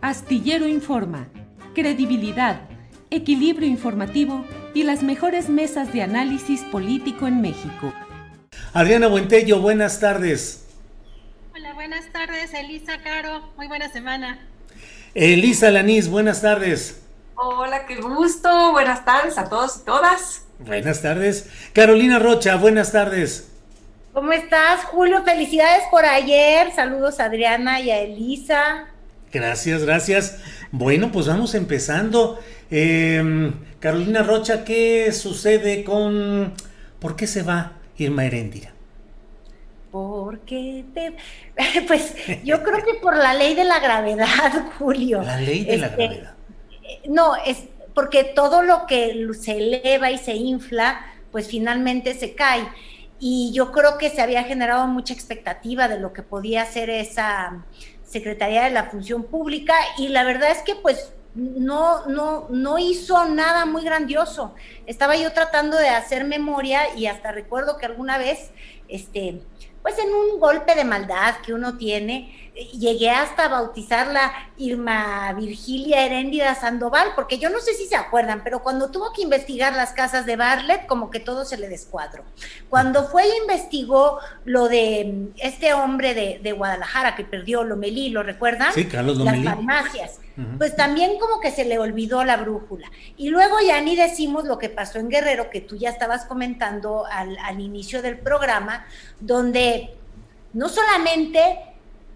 Astillero Informa, credibilidad, equilibrio informativo y las mejores mesas de análisis político en México. Adriana Buentello, buenas tardes. Hola, buenas tardes, Elisa Caro. Muy buena semana. Elisa Lanís, buenas tardes. Hola, qué gusto. Buenas tardes a todos y todas. Buenas tardes. Carolina Rocha, buenas tardes. ¿Cómo estás, Julio? Felicidades por ayer. Saludos a Adriana y a Elisa. Gracias, gracias. Bueno, pues vamos empezando. Eh, Carolina Rocha, ¿qué sucede con... ¿Por qué se va Irma Heréndira? Porque te... Pues yo creo que por la ley de la gravedad, Julio. La ley de la gravedad. No, es porque todo lo que se eleva y se infla, pues finalmente se cae. Y yo creo que se había generado mucha expectativa de lo que podía ser esa Secretaría de la Función Pública y la verdad es que pues no, no, no hizo nada muy grandioso. Estaba yo tratando de hacer memoria y hasta recuerdo que alguna vez, este, pues en un golpe de maldad que uno tiene, llegué hasta bautizarla Irma Virgilia Heréndida Sandoval, porque yo no sé si se acuerdan, pero cuando tuvo que investigar las casas de Bartlett, como que todo se le descuadró. Cuando fue e investigó lo de mm, este hombre de, de Guadalajara que perdió Lomelí, ¿lo recuerdan? Sí, Carlos Lomelí. Las farmacias. Pues también como que se le olvidó la brújula. Y luego ya ni decimos lo que pasó en Guerrero, que tú ya estabas comentando al, al inicio del programa, donde no solamente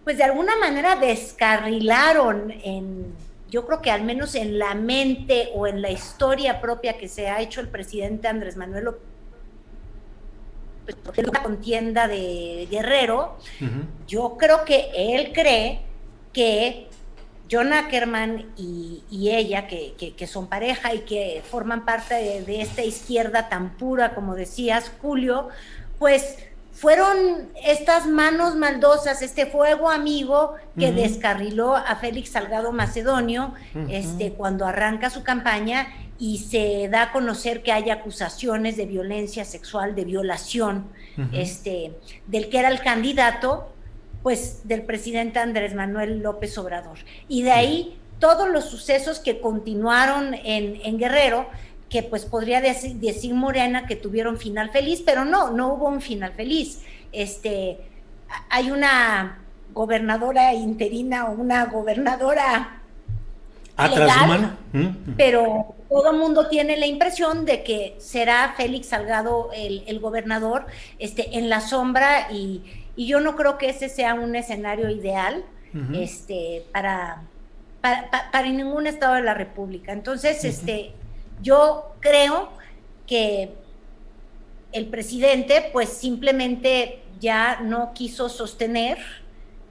pues de alguna manera descarrilaron en, yo creo que al menos en la mente o en la historia propia que se ha hecho el presidente Andrés Manuel López pues, la contienda de Guerrero, yo creo que él cree que John Ackerman y, y ella, que, que, que, son pareja y que forman parte de, de esta izquierda tan pura, como decías, Julio, pues fueron estas manos maldosas, este fuego amigo que uh -huh. descarriló a Félix Salgado Macedonio uh -huh. este, cuando arranca su campaña y se da a conocer que hay acusaciones de violencia sexual, de violación, uh -huh. este, del que era el candidato, pues del presidente Andrés Manuel López Obrador. Y de ahí todos los sucesos que continuaron en, en Guerrero, que pues podría decir, decir, Morena que tuvieron final feliz, pero no, no hubo un final feliz. Este, hay una gobernadora interina o una gobernadora legal, ¿Mm? pero todo el mundo tiene la impresión de que será Félix Salgado el, el gobernador este, en la sombra y, y, yo no creo que ese sea un escenario ideal uh -huh. este, para, para, para, ningún estado de la República. Entonces, uh -huh. este, yo creo que el presidente pues simplemente ya no quiso sostener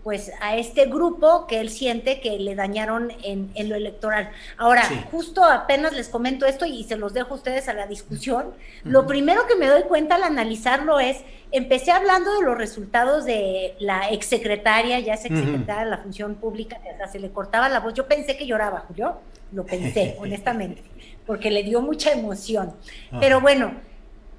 pues a este grupo que él siente que le dañaron en, en lo electoral. Ahora, sí. justo apenas les comento esto y se los dejo a ustedes a la discusión. Uh -huh. Lo primero que me doy cuenta al analizarlo es, empecé hablando de los resultados de la exsecretaria, ya es exsecretaria uh -huh. de la función pública, que hasta se le cortaba la voz. Yo pensé que lloraba, Julio, lo pensé, honestamente, porque le dio mucha emoción. Uh -huh. Pero bueno,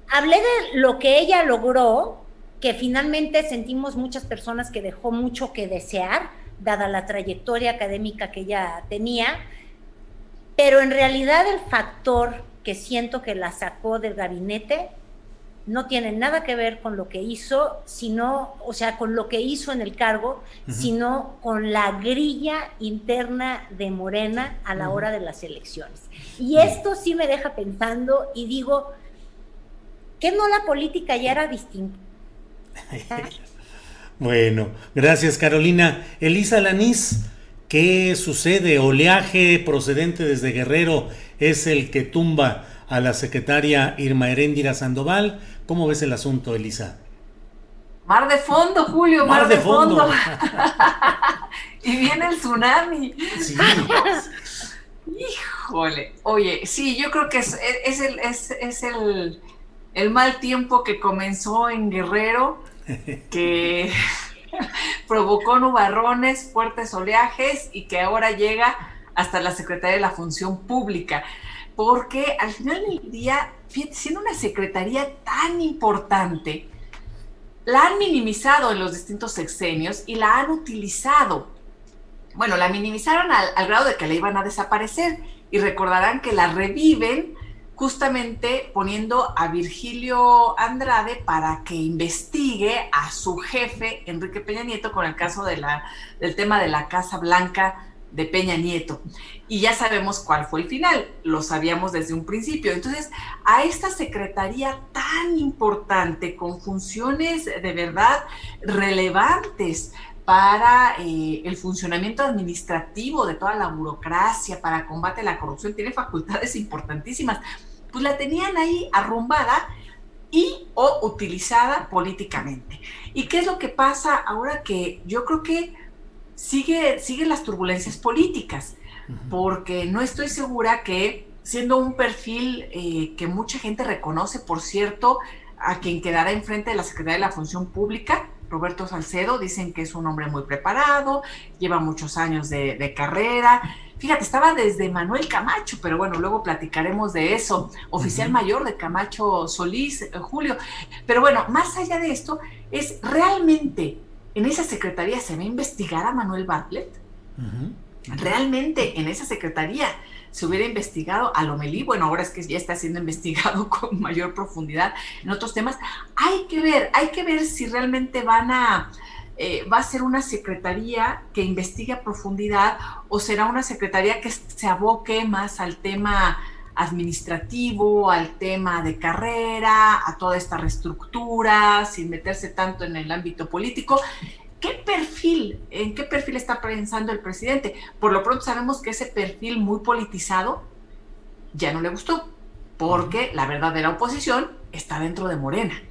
hablé de lo que ella logró, que finalmente sentimos muchas personas que dejó mucho que desear, dada la trayectoria académica que ella tenía, pero en realidad el factor que siento que la sacó del gabinete no tiene nada que ver con lo que hizo, sino, o sea, con lo que hizo en el cargo, sino con la grilla interna de Morena a la hora de las elecciones. Y esto sí me deja pensando y digo, ¿qué no la política ya era distinta? bueno, gracias Carolina. Elisa Lanís, ¿qué sucede? Oleaje procedente desde Guerrero es el que tumba a la secretaria Irma Heréndira Sandoval. ¿Cómo ves el asunto, Elisa? Mar de fondo, Julio, mar, de, fondo. y viene el tsunami. Sí. Híjole, oye, sí, yo creo que es, el, es, el, el, mal tiempo que comenzó en Guerrero, que provocó nubarrones, fuertes oleajes y que ahora llega hasta la Secretaría de la Función Pública porque al final del día, siendo una secretaría tan importante, la han minimizado en los distintos sexenios y la han utilizado. Bueno, la minimizaron al, grado de que la iban a desaparecer y recordarán que la reviven justamente poniendo a Virgilio Andrade para que investigue a su jefe, Enrique Peña Nieto, con el caso del tema de la Casa Blanca de Peña Nieto. Y ya sabemos cuál fue el final, lo sabíamos desde un principio. Entonces, a esta secretaría tan importante, con funciones de verdad relevantes para eh, el funcionamiento administrativo de toda la burocracia, para combate a la corrupción, tiene facultades importantísimas, pues la tenían ahí arrumbada y o utilizada políticamente. ¿Y qué es lo que pasa ahora que yo creo que sigue, sigue las turbulencias políticas, porque no estoy segura que siendo un perfil eh, que mucha gente reconoce, por cierto, a quien quedará enfrente de la Secretaría de la Función Pública, Roberto Salcedo, dicen que es un hombre muy preparado, lleva muchos años de, carrera. Fíjate, estaba desde Manuel Camacho, pero bueno, luego platicaremos de eso. Oficial mayor de Camacho Solís, eh, Julio. Pero bueno, más allá de esto, es realmente en esa secretaría se va a investigar a Manuel Bartlett. Realmente en esa secretaría se hubiera investigado a Lomelí, bueno, ahora es que ya está siendo investigado con mayor profundidad en otros temas. Hay que ver, hay que ver si realmente van a, eh, va a ser una secretaría que investigue a profundidad o será una secretaría que se aboque más al tema administrativo, al tema de carrera, a toda esta reestructura, sin meterse tanto en el ámbito político. ¿Qué perfil, en qué perfil está pensando el presidente? Por lo pronto sabemos que ese perfil muy politizado ya no le gustó, porque la verdadera oposición está dentro de Morena.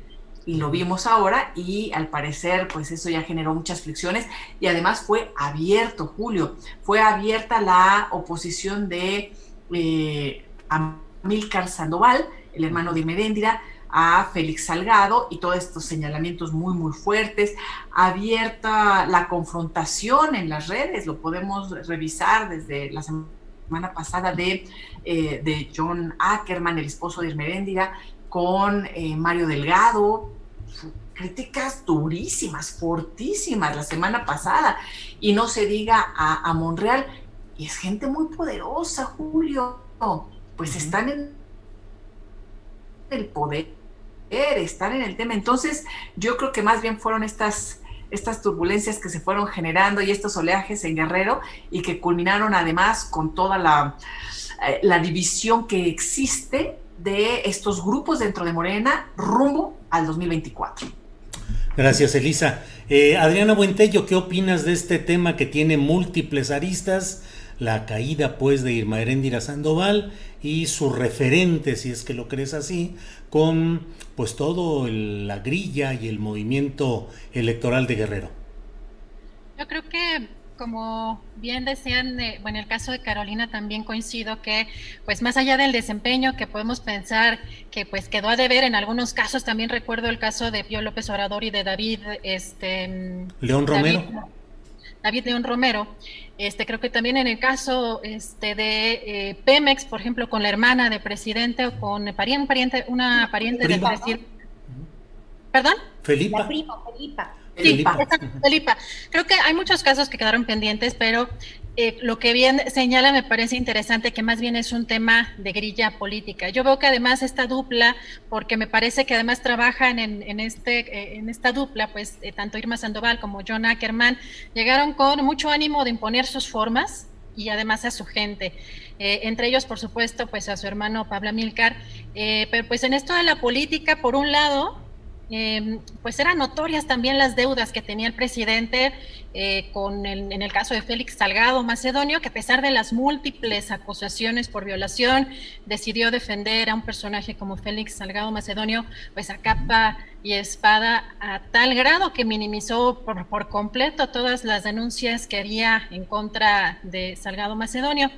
Y lo vimos ahora y al parecer pues eso ya generó muchas fricciones y además fue abierto, Julio, fue abierta la oposición de eh, a Milcar Sandoval, el hermano de Meréndira, a Félix Salgado y todos estos señalamientos muy, muy fuertes. Abierta la confrontación en las redes, lo podemos revisar desde la semana pasada de, eh, de John Ackerman, el esposo de Meréndira, con eh, Mario Delgado, críticas durísimas, fortísimas la semana pasada, y no se diga a, a Monreal, y es gente muy poderosa, Julio. Pues están en el poder, están en el tema. Entonces, yo creo que más bien fueron estas, estas turbulencias que se fueron generando y estos oleajes en Guerrero y que culminaron además con toda la, eh, la división que existe de estos grupos dentro de Morena rumbo al 2024. Gracias, Elisa. Eh, Adriana Buentello, ¿qué opinas de este tema que tiene múltiples aristas? La caída, pues, de Irma Heréndira Sandoval y su referente, si es que lo crees así, con pues todo la grilla y el movimiento electoral de Guerrero. Yo creo que como bien decían, eh, bueno, en el caso de Carolina también coincido que, pues más allá del desempeño que podemos pensar que pues quedó a deber en algunos casos, también recuerdo el caso de Pío López Obrador y de David, este... León Romero. David León Romero. Este, creo que también en el caso este, de eh, Pemex, por ejemplo, con la hermana de presidente o con pariente, pariente, una pariente del presidente. ¿Perdón? Felipa. Felipa. Sí, Felipa. Creo que hay muchos casos que quedaron pendientes, pero eh, lo que bien señala me parece interesante, que más bien es un tema de grilla política. Yo veo que además esta dupla, porque me parece que además trabajan en, este, eh, en esta dupla, pues eh, tanto Irma Sandoval como John Ackerman llegaron con mucho ánimo de imponer sus formas y además a su gente. entre ellos, por supuesto, pues a su hermano Pablo Milcar. pero pues en esto de la política, por un lado, Em, pues eran notorias también las deudas que tenía el presidente eh, con en el caso de Félix Salgado Macedonio, que a pesar de las múltiples acusaciones por violación, decidió defender a un personaje como Félix Salgado Macedonio, pues a capa y espada, a tal grado que minimizó por, por completo todas las denuncias que había en contra de Salgado Macedonio.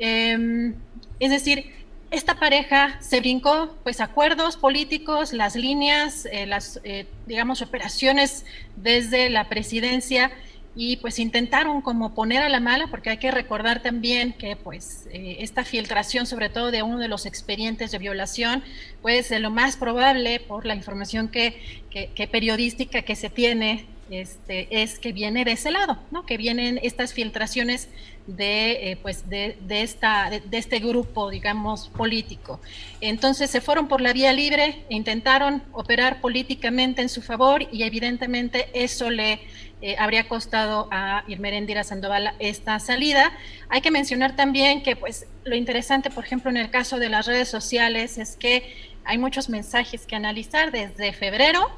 Em, es decir, esta pareja se brincó pues acuerdos políticos, las líneas, eh, las eh, digamos operaciones desde la presidencia y pues intentaron como poner a la mala porque hay que recordar también que pues eh, esta filtración sobre todo de uno de los expedientes de violación pues lo más probable por la información que, que periodística que se tiene este, es que viene de ese lado, ¿no? que vienen estas filtraciones de, eh, pues de, esta, de, este grupo, digamos, político. Entonces se fueron por la vía libre e intentaron operar políticamente en su favor y evidentemente eso le eh, habría costado a Irmerendira Sandoval esta salida. Hay que mencionar también que pues lo interesante, por ejemplo, en el caso de las redes sociales es que hay muchos mensajes que analizar desde febrero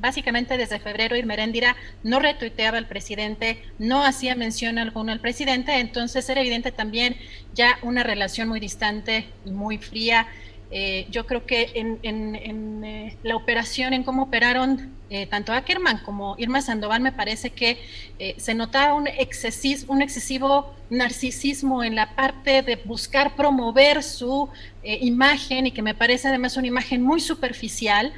básicamente desde febrero Irmeréndira no retuiteaba al presidente, no hacía mención alguna al presidente, entonces era evidente también ya una relación muy distante y muy fría. Eh, yo creo que en, eh, la operación, en cómo operaron eh, tanto Ackerman como Irma Sandoval, me parece que se notaba un, un excesivo narcisismo en la parte de buscar promover su imagen y que me parece además una imagen muy superficial.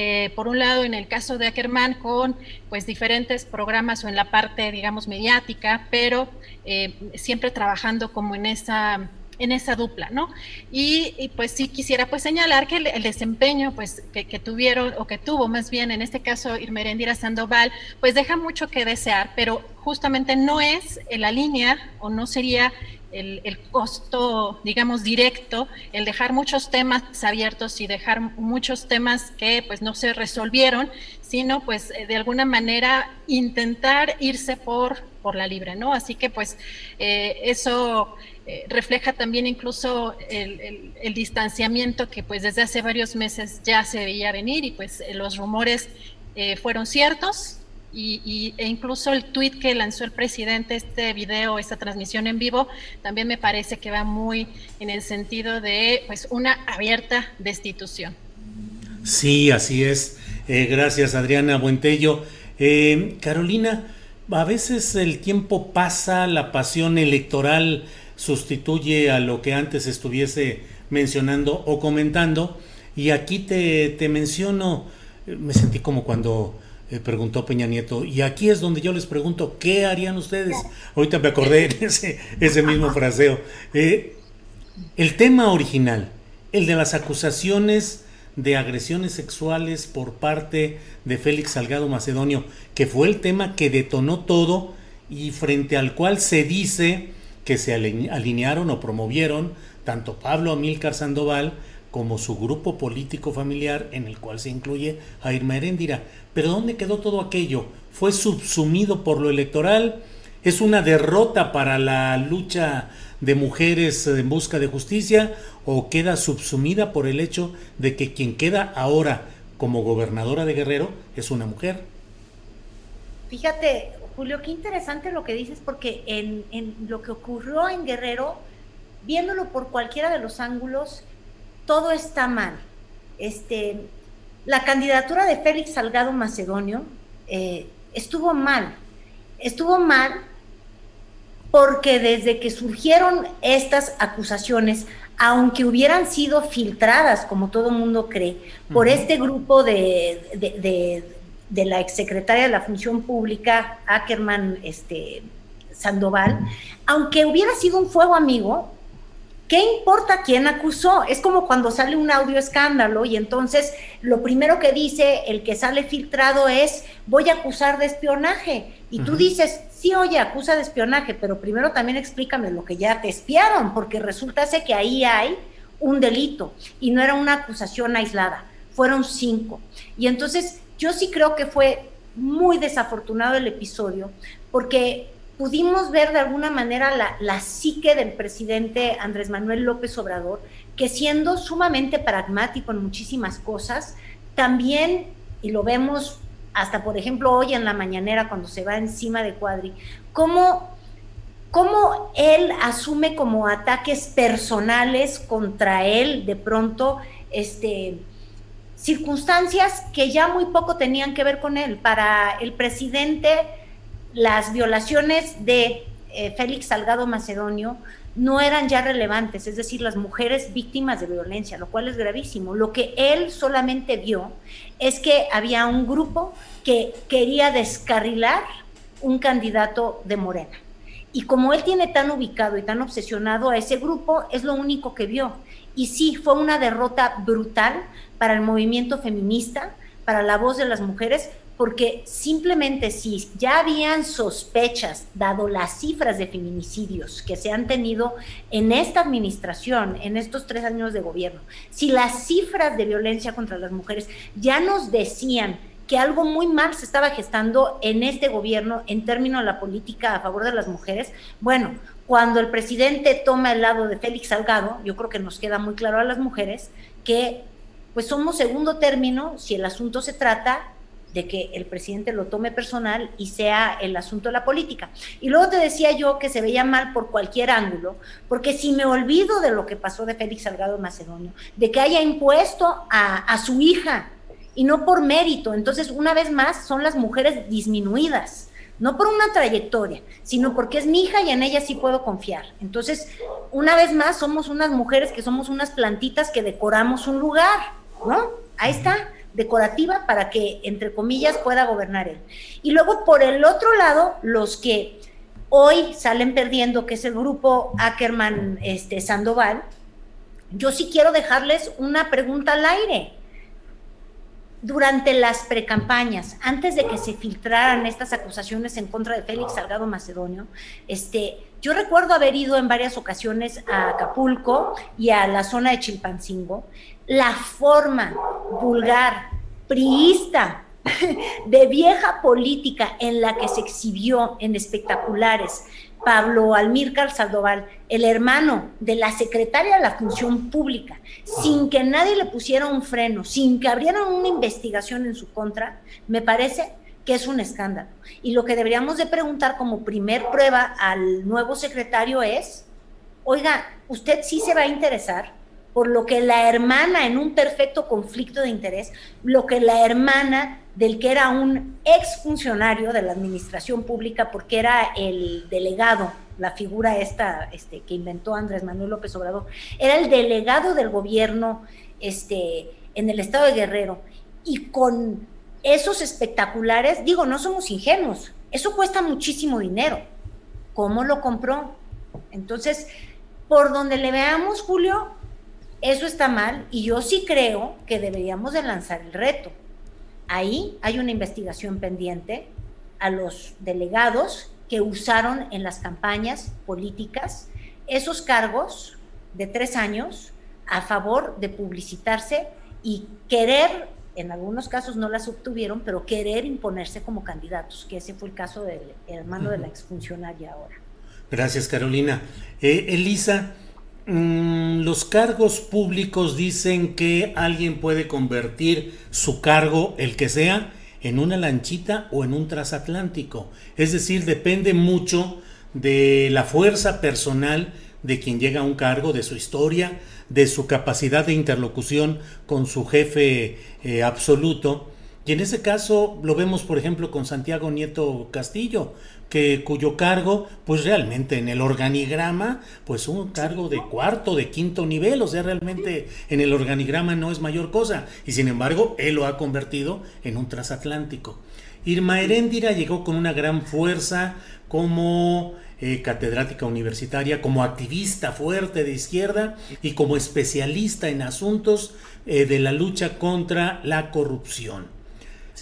Eh, por un lado en el caso de Ackerman con pues diferentes programas o en la parte digamos mediática, pero eh, siempre trabajando como en esa en esa dupla, ¿no? Y, pues sí quisiera pues señalar que el, desempeño pues que, tuvieron o que tuvo más bien en este caso Irmerendira Sandoval pues deja mucho que desear, pero justamente no es en la línea o no sería el, costo, digamos, directo, el dejar muchos temas abiertos y dejar muchos temas que pues no se resolvieron, sino pues eh, de alguna manera intentar irse por, por la libre, ¿no? Así que pues eh, eso eh, refleja también incluso el, el, distanciamiento que pues desde hace varios meses ya se veía venir y pues los rumores fueron ciertos, y, e incluso el tweet que lanzó el presidente, este video, esta transmisión en vivo, también me parece que va muy en el sentido de pues una abierta destitución. Sí, así es. Eh, gracias, Adriana Buentello. Eh, Carolina, a veces el tiempo pasa, la pasión electoral sustituye a lo que antes estuviese mencionando o comentando. Y aquí te, te menciono, me sentí como cuando eh, preguntó Peña Nieto. Y aquí es donde yo les pregunto, ¿qué harían ustedes? Ahorita me acordé de ese, ese mismo fraseo. Eh, el tema original, el de las acusaciones de agresiones sexuales por parte de Félix Salgado Macedonio, que fue el tema que detonó todo y frente al cual se dice que se alinearon o promovieron tanto Pablo Amílcar Sandoval como su grupo político familiar en el cual se incluye a Irma Heréndira. Pero ¿dónde quedó todo aquello? ¿Fue subsumido por lo electoral? ¿Es una derrota para la lucha de mujeres en busca de justicia o queda subsumida por el hecho de que quien queda ahora como gobernadora de Guerrero es una mujer? Fíjate, Julio, qué interesante lo que dices porque en lo que ocurrió en Guerrero, viéndolo por cualquiera de los ángulos, todo está mal. Este, la candidatura de Félix Salgado Macedonio eh, estuvo mal. Estuvo mal porque desde que surgieron estas acusaciones, aunque hubieran sido filtradas, como todo mundo cree, por este grupo de, de, de, la exsecretaria de la Función Pública, Ackerman este, Sandoval, aunque hubiera sido un fuego amigo, ¿Qué importa quién acusó? Es como cuando sale un audio escándalo y entonces lo primero que dice el que sale filtrado es voy a acusar de espionaje. Y tú dices, sí, oye, acusa de espionaje, pero primero también explícame lo que ya te espiaron, porque resulta que ahí hay un delito y no era una acusación aislada, fueron cinco. Y entonces yo sí creo que fue muy desafortunado el episodio, porque pudimos ver de alguna manera la, la, psique del presidente Andrés Manuel López Obrador, que siendo sumamente pragmático en muchísimas cosas, también, y lo vemos hasta por ejemplo hoy en la mañanera cuando se va encima de Cuadri, cómo, cómo él asume como ataques personales contra él de pronto, este, circunstancias que ya muy poco tenían que ver con él. Para el presidente, las violaciones de eh, Félix Salgado Macedonio no eran ya relevantes, es decir, las mujeres víctimas de violencia, lo cual es gravísimo. Lo que él solamente vio es que había un grupo que quería descarrilar un candidato de Morena. Y como él tiene tan ubicado y tan obsesionado a ese grupo, es lo único que vio. Y sí, fue una derrota brutal para el movimiento feminista, para la voz de las mujeres, porque simplemente si ya habían sospechas, dado las cifras de feminicidios que se han tenido en esta administración, en estos tres años de gobierno, si las cifras de violencia contra las mujeres ya nos decían que algo muy mal se estaba gestando en este gobierno en términos de la política a favor de las mujeres, bueno, cuando el presidente toma el lado de Félix Salgado, yo creo que nos queda muy claro a las mujeres que pues somos segundo término si el asunto se trata de que el presidente lo tome personal y sea el asunto de la política. Y luego te decía yo que se veía mal por cualquier ángulo, porque si me olvido de lo que pasó de Félix Salgado Macedonio, de que haya impuesto a, a su hija y no por mérito, entonces una vez más son las mujeres disminuidas, no por una trayectoria, sino porque es mi hija y en ella sí puedo confiar. Entonces, una vez más somos unas mujeres que somos unas plantitas que decoramos un lugar, ¿no? Ahí está decorativa para que, entre comillas, pueda gobernar él. Y luego, por el otro lado, los que hoy salen perdiendo, que es el grupo Ackerman este, Sandoval, yo sí quiero dejarles una pregunta al aire. Durante las precampañas, antes de que se filtraran estas acusaciones en contra de Félix Salgado Macedonio, este, yo recuerdo haber ido en varias ocasiones a Acapulco y a la zona de Chilpancingo la forma vulgar, priista, de vieja política en la que se exhibió en espectaculares Pablo Almírcar Saldoval, el hermano de la secretaria de la Función Pública, sin que nadie le pusiera un freno, sin que abrieran una investigación en su contra, me parece que es un escándalo. Y lo que deberíamos de preguntar como primer prueba al nuevo secretario es, oiga, ¿usted sí se va a interesar por lo que la hermana, en un perfecto conflicto de interés, lo que la hermana del que era un exfuncionario de la administración pública, porque era el delegado, la figura esta este, que inventó Andrés Manuel López Obrador, era el delegado del gobierno este, en el estado de Guerrero. Y con esos espectaculares, digo, no somos ingenuos, eso cuesta muchísimo dinero. ¿Cómo lo compró? Entonces, por donde le veamos, Julio, eso está mal y yo sí creo que deberíamos de lanzar el reto. Ahí hay una investigación pendiente a los delegados que usaron en las campañas políticas esos cargos de tres años a favor de publicitarse y querer, en algunos casos no las obtuvieron, pero querer imponerse como candidatos, que ese fue el caso del hermano de la exfuncionaria ahora. Gracias, Carolina. Eh, Elisa, Mm, los cargos públicos dicen que alguien puede convertir su cargo, el que sea, en una lanchita o en un transatlántico. Es decir, depende mucho de la fuerza personal de quien llega a un cargo, de su historia, de su capacidad de interlocución con su jefe eh, absoluto. Y en ese caso lo vemos, por ejemplo, con Santiago Nieto Castillo, que cuyo cargo, pues realmente en el organigrama, pues un cargo de cuarto, de quinto nivel, o sea, realmente en el organigrama no es mayor cosa, y sin embargo, él lo ha convertido en un transatlántico. Irma Heréndira llegó con una gran fuerza como eh, catedrática universitaria, como activista fuerte de izquierda y como especialista en asuntos eh, de la lucha contra la corrupción.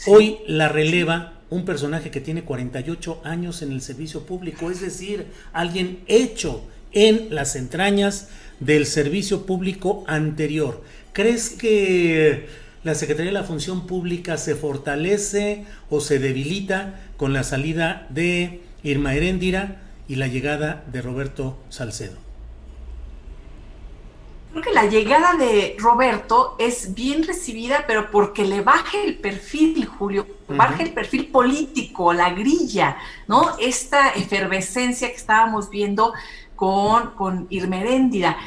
Hoy la releva un personaje que tiene 48 años en el servicio público, es decir, alguien hecho en las entrañas del servicio público anterior. ¿Crees que la Secretaría de la Función Pública se fortalece o se debilita con la salida de Irma Heréndira y la llegada de Roberto Salcedo? Creo que la llegada de Roberto es bien recibida, pero porque le baje el perfil, Julio, baje el perfil político, la grilla, ¿no? Esta efervescencia que estábamos viendo con, con Irmeréndira.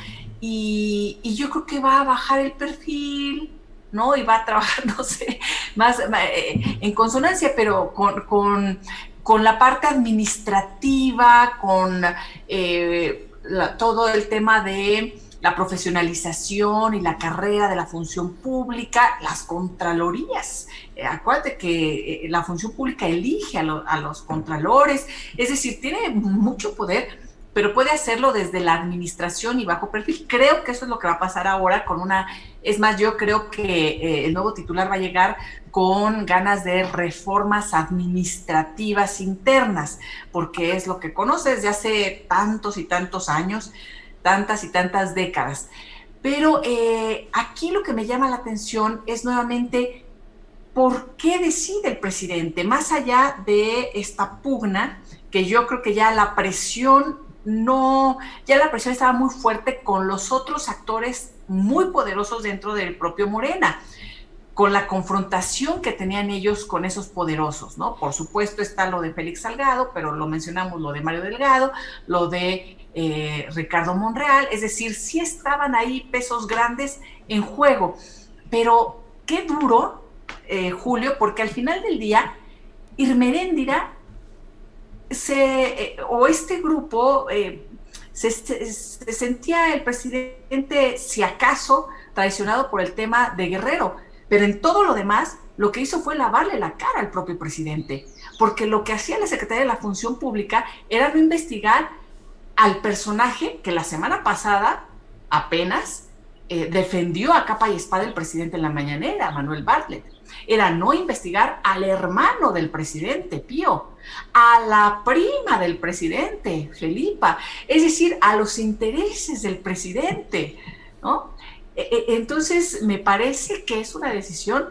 Y, y yo creo que va a bajar el perfil, ¿no? Y va a trabajar, no sé, más eh, en consonancia, pero con, con, con la parte administrativa, con eh, todo el tema de la profesionalización y la carrera de la función pública, las contralorías. Eh, acuérdate que la función pública elige a, a los contralores, es decir, tiene mucho poder pero puede hacerlo desde la administración y bajo perfil. Creo que eso es lo que va a pasar ahora con una, es más, yo creo que eh, el nuevo titular va a llegar con ganas de reformas administrativas internas, porque es lo que conoce desde hace tantos y tantos años, tantas y tantas décadas. Pero eh, aquí lo que me llama la atención es nuevamente por qué decide el presidente, más allá de esta pugna, que yo creo que ya la presión no, ya la presión estaba muy fuerte con los otros actores muy poderosos dentro del propio Morena, con la confrontación que tenían ellos con esos poderosos, ¿no? Por supuesto está lo de Félix Salgado, pero lo mencionamos, lo de Mario Delgado, lo de eh, Ricardo Monreal, es decir, sí estaban ahí pesos grandes en juego, pero qué duro, eh, Julio, porque al final del día, Irmeréndira se, eh, o este grupo, eh, se, sentía el presidente, si acaso, traicionado por el tema de Guerrero, pero en todo lo demás, lo que hizo fue lavarle la cara al propio presidente, porque lo que hacía la Secretaría de la Función Pública era no investigar al personaje que la semana pasada apenas eh, defendió a capa y espada el presidente en la mañanera, Manuel Bartlett. Era no investigar al hermano del presidente, Pío, a la prima del presidente, Felipa, es decir, a los intereses del presidente. E, e, entonces, me parece que es una decisión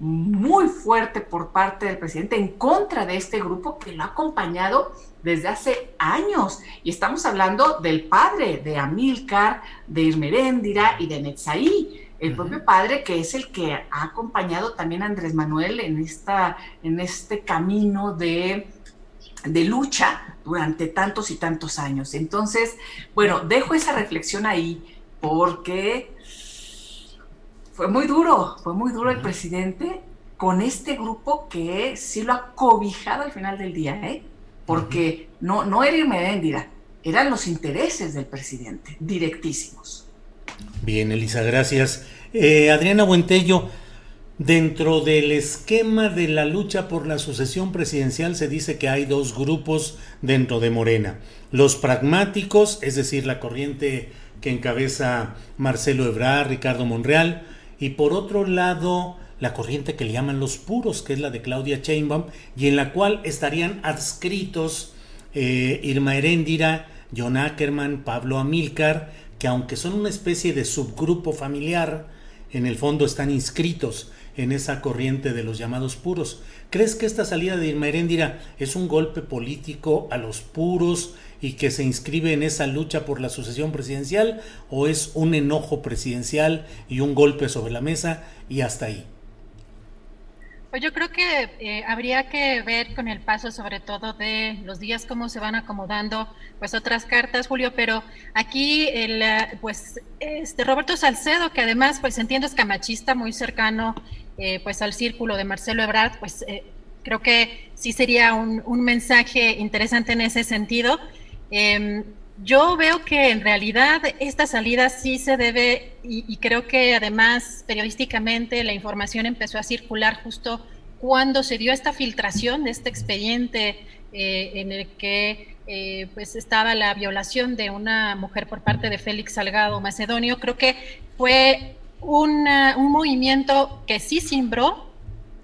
muy fuerte por parte del presidente en contra de este grupo que lo ha acompañado desde hace años. Y estamos hablando del padre de Amílcar, de Irmeréndira y de Netzaí, el propio padre que es el que ha acompañado también a Andrés Manuel en, esta, en este camino de, de lucha durante tantos y tantos años. Entonces, bueno, dejo esa reflexión ahí porque fue muy duro, fue muy duro el presidente con este grupo que sí lo ha cobijado al final del día, ¿eh? Porque no, no era Irmedéndira, eran los intereses del presidente, directísimos. Bien, Elisa, gracias. Eh, Adriana Buentello, dentro del esquema de la lucha por la sucesión presidencial se dice que hay dos grupos dentro de Morena. Los pragmáticos, es decir, la corriente que encabeza Marcelo Ebrard, Ricardo Monreal, y por otro lado la corriente que le llaman los puros, que es la de Claudia Sheinbaum, y en la cual estarían adscritos eh, Irma Heréndira, John Ackerman, Pablo Amílcar, que aunque son una especie de subgrupo familiar, en el fondo están inscritos en esa corriente de los llamados puros. ¿Crees que esta salida de Irma Heréndira es un golpe político a los puros y que se inscribe en esa lucha por la sucesión presidencial o es un enojo presidencial y un golpe sobre la mesa y hasta ahí? Pues yo creo que eh, habría que ver con el paso sobre todo de los días cómo se van acomodando pues otras cartas, Julio, pero aquí el eh, pues este Roberto Salcedo, que además pues entiendo es camachista, muy cercano eh, pues al círculo de Marcelo Ebrard, pues creo que sí sería un, un mensaje interesante en ese sentido. Yo veo que en realidad esta salida sí se debe, y, creo que además periodísticamente la información empezó a circular justo cuando se dio esta filtración de este expediente eh, en el que eh, pues estaba la violación de una mujer por parte de Félix Salgado Macedonio. Creo que fue un movimiento que sí simbró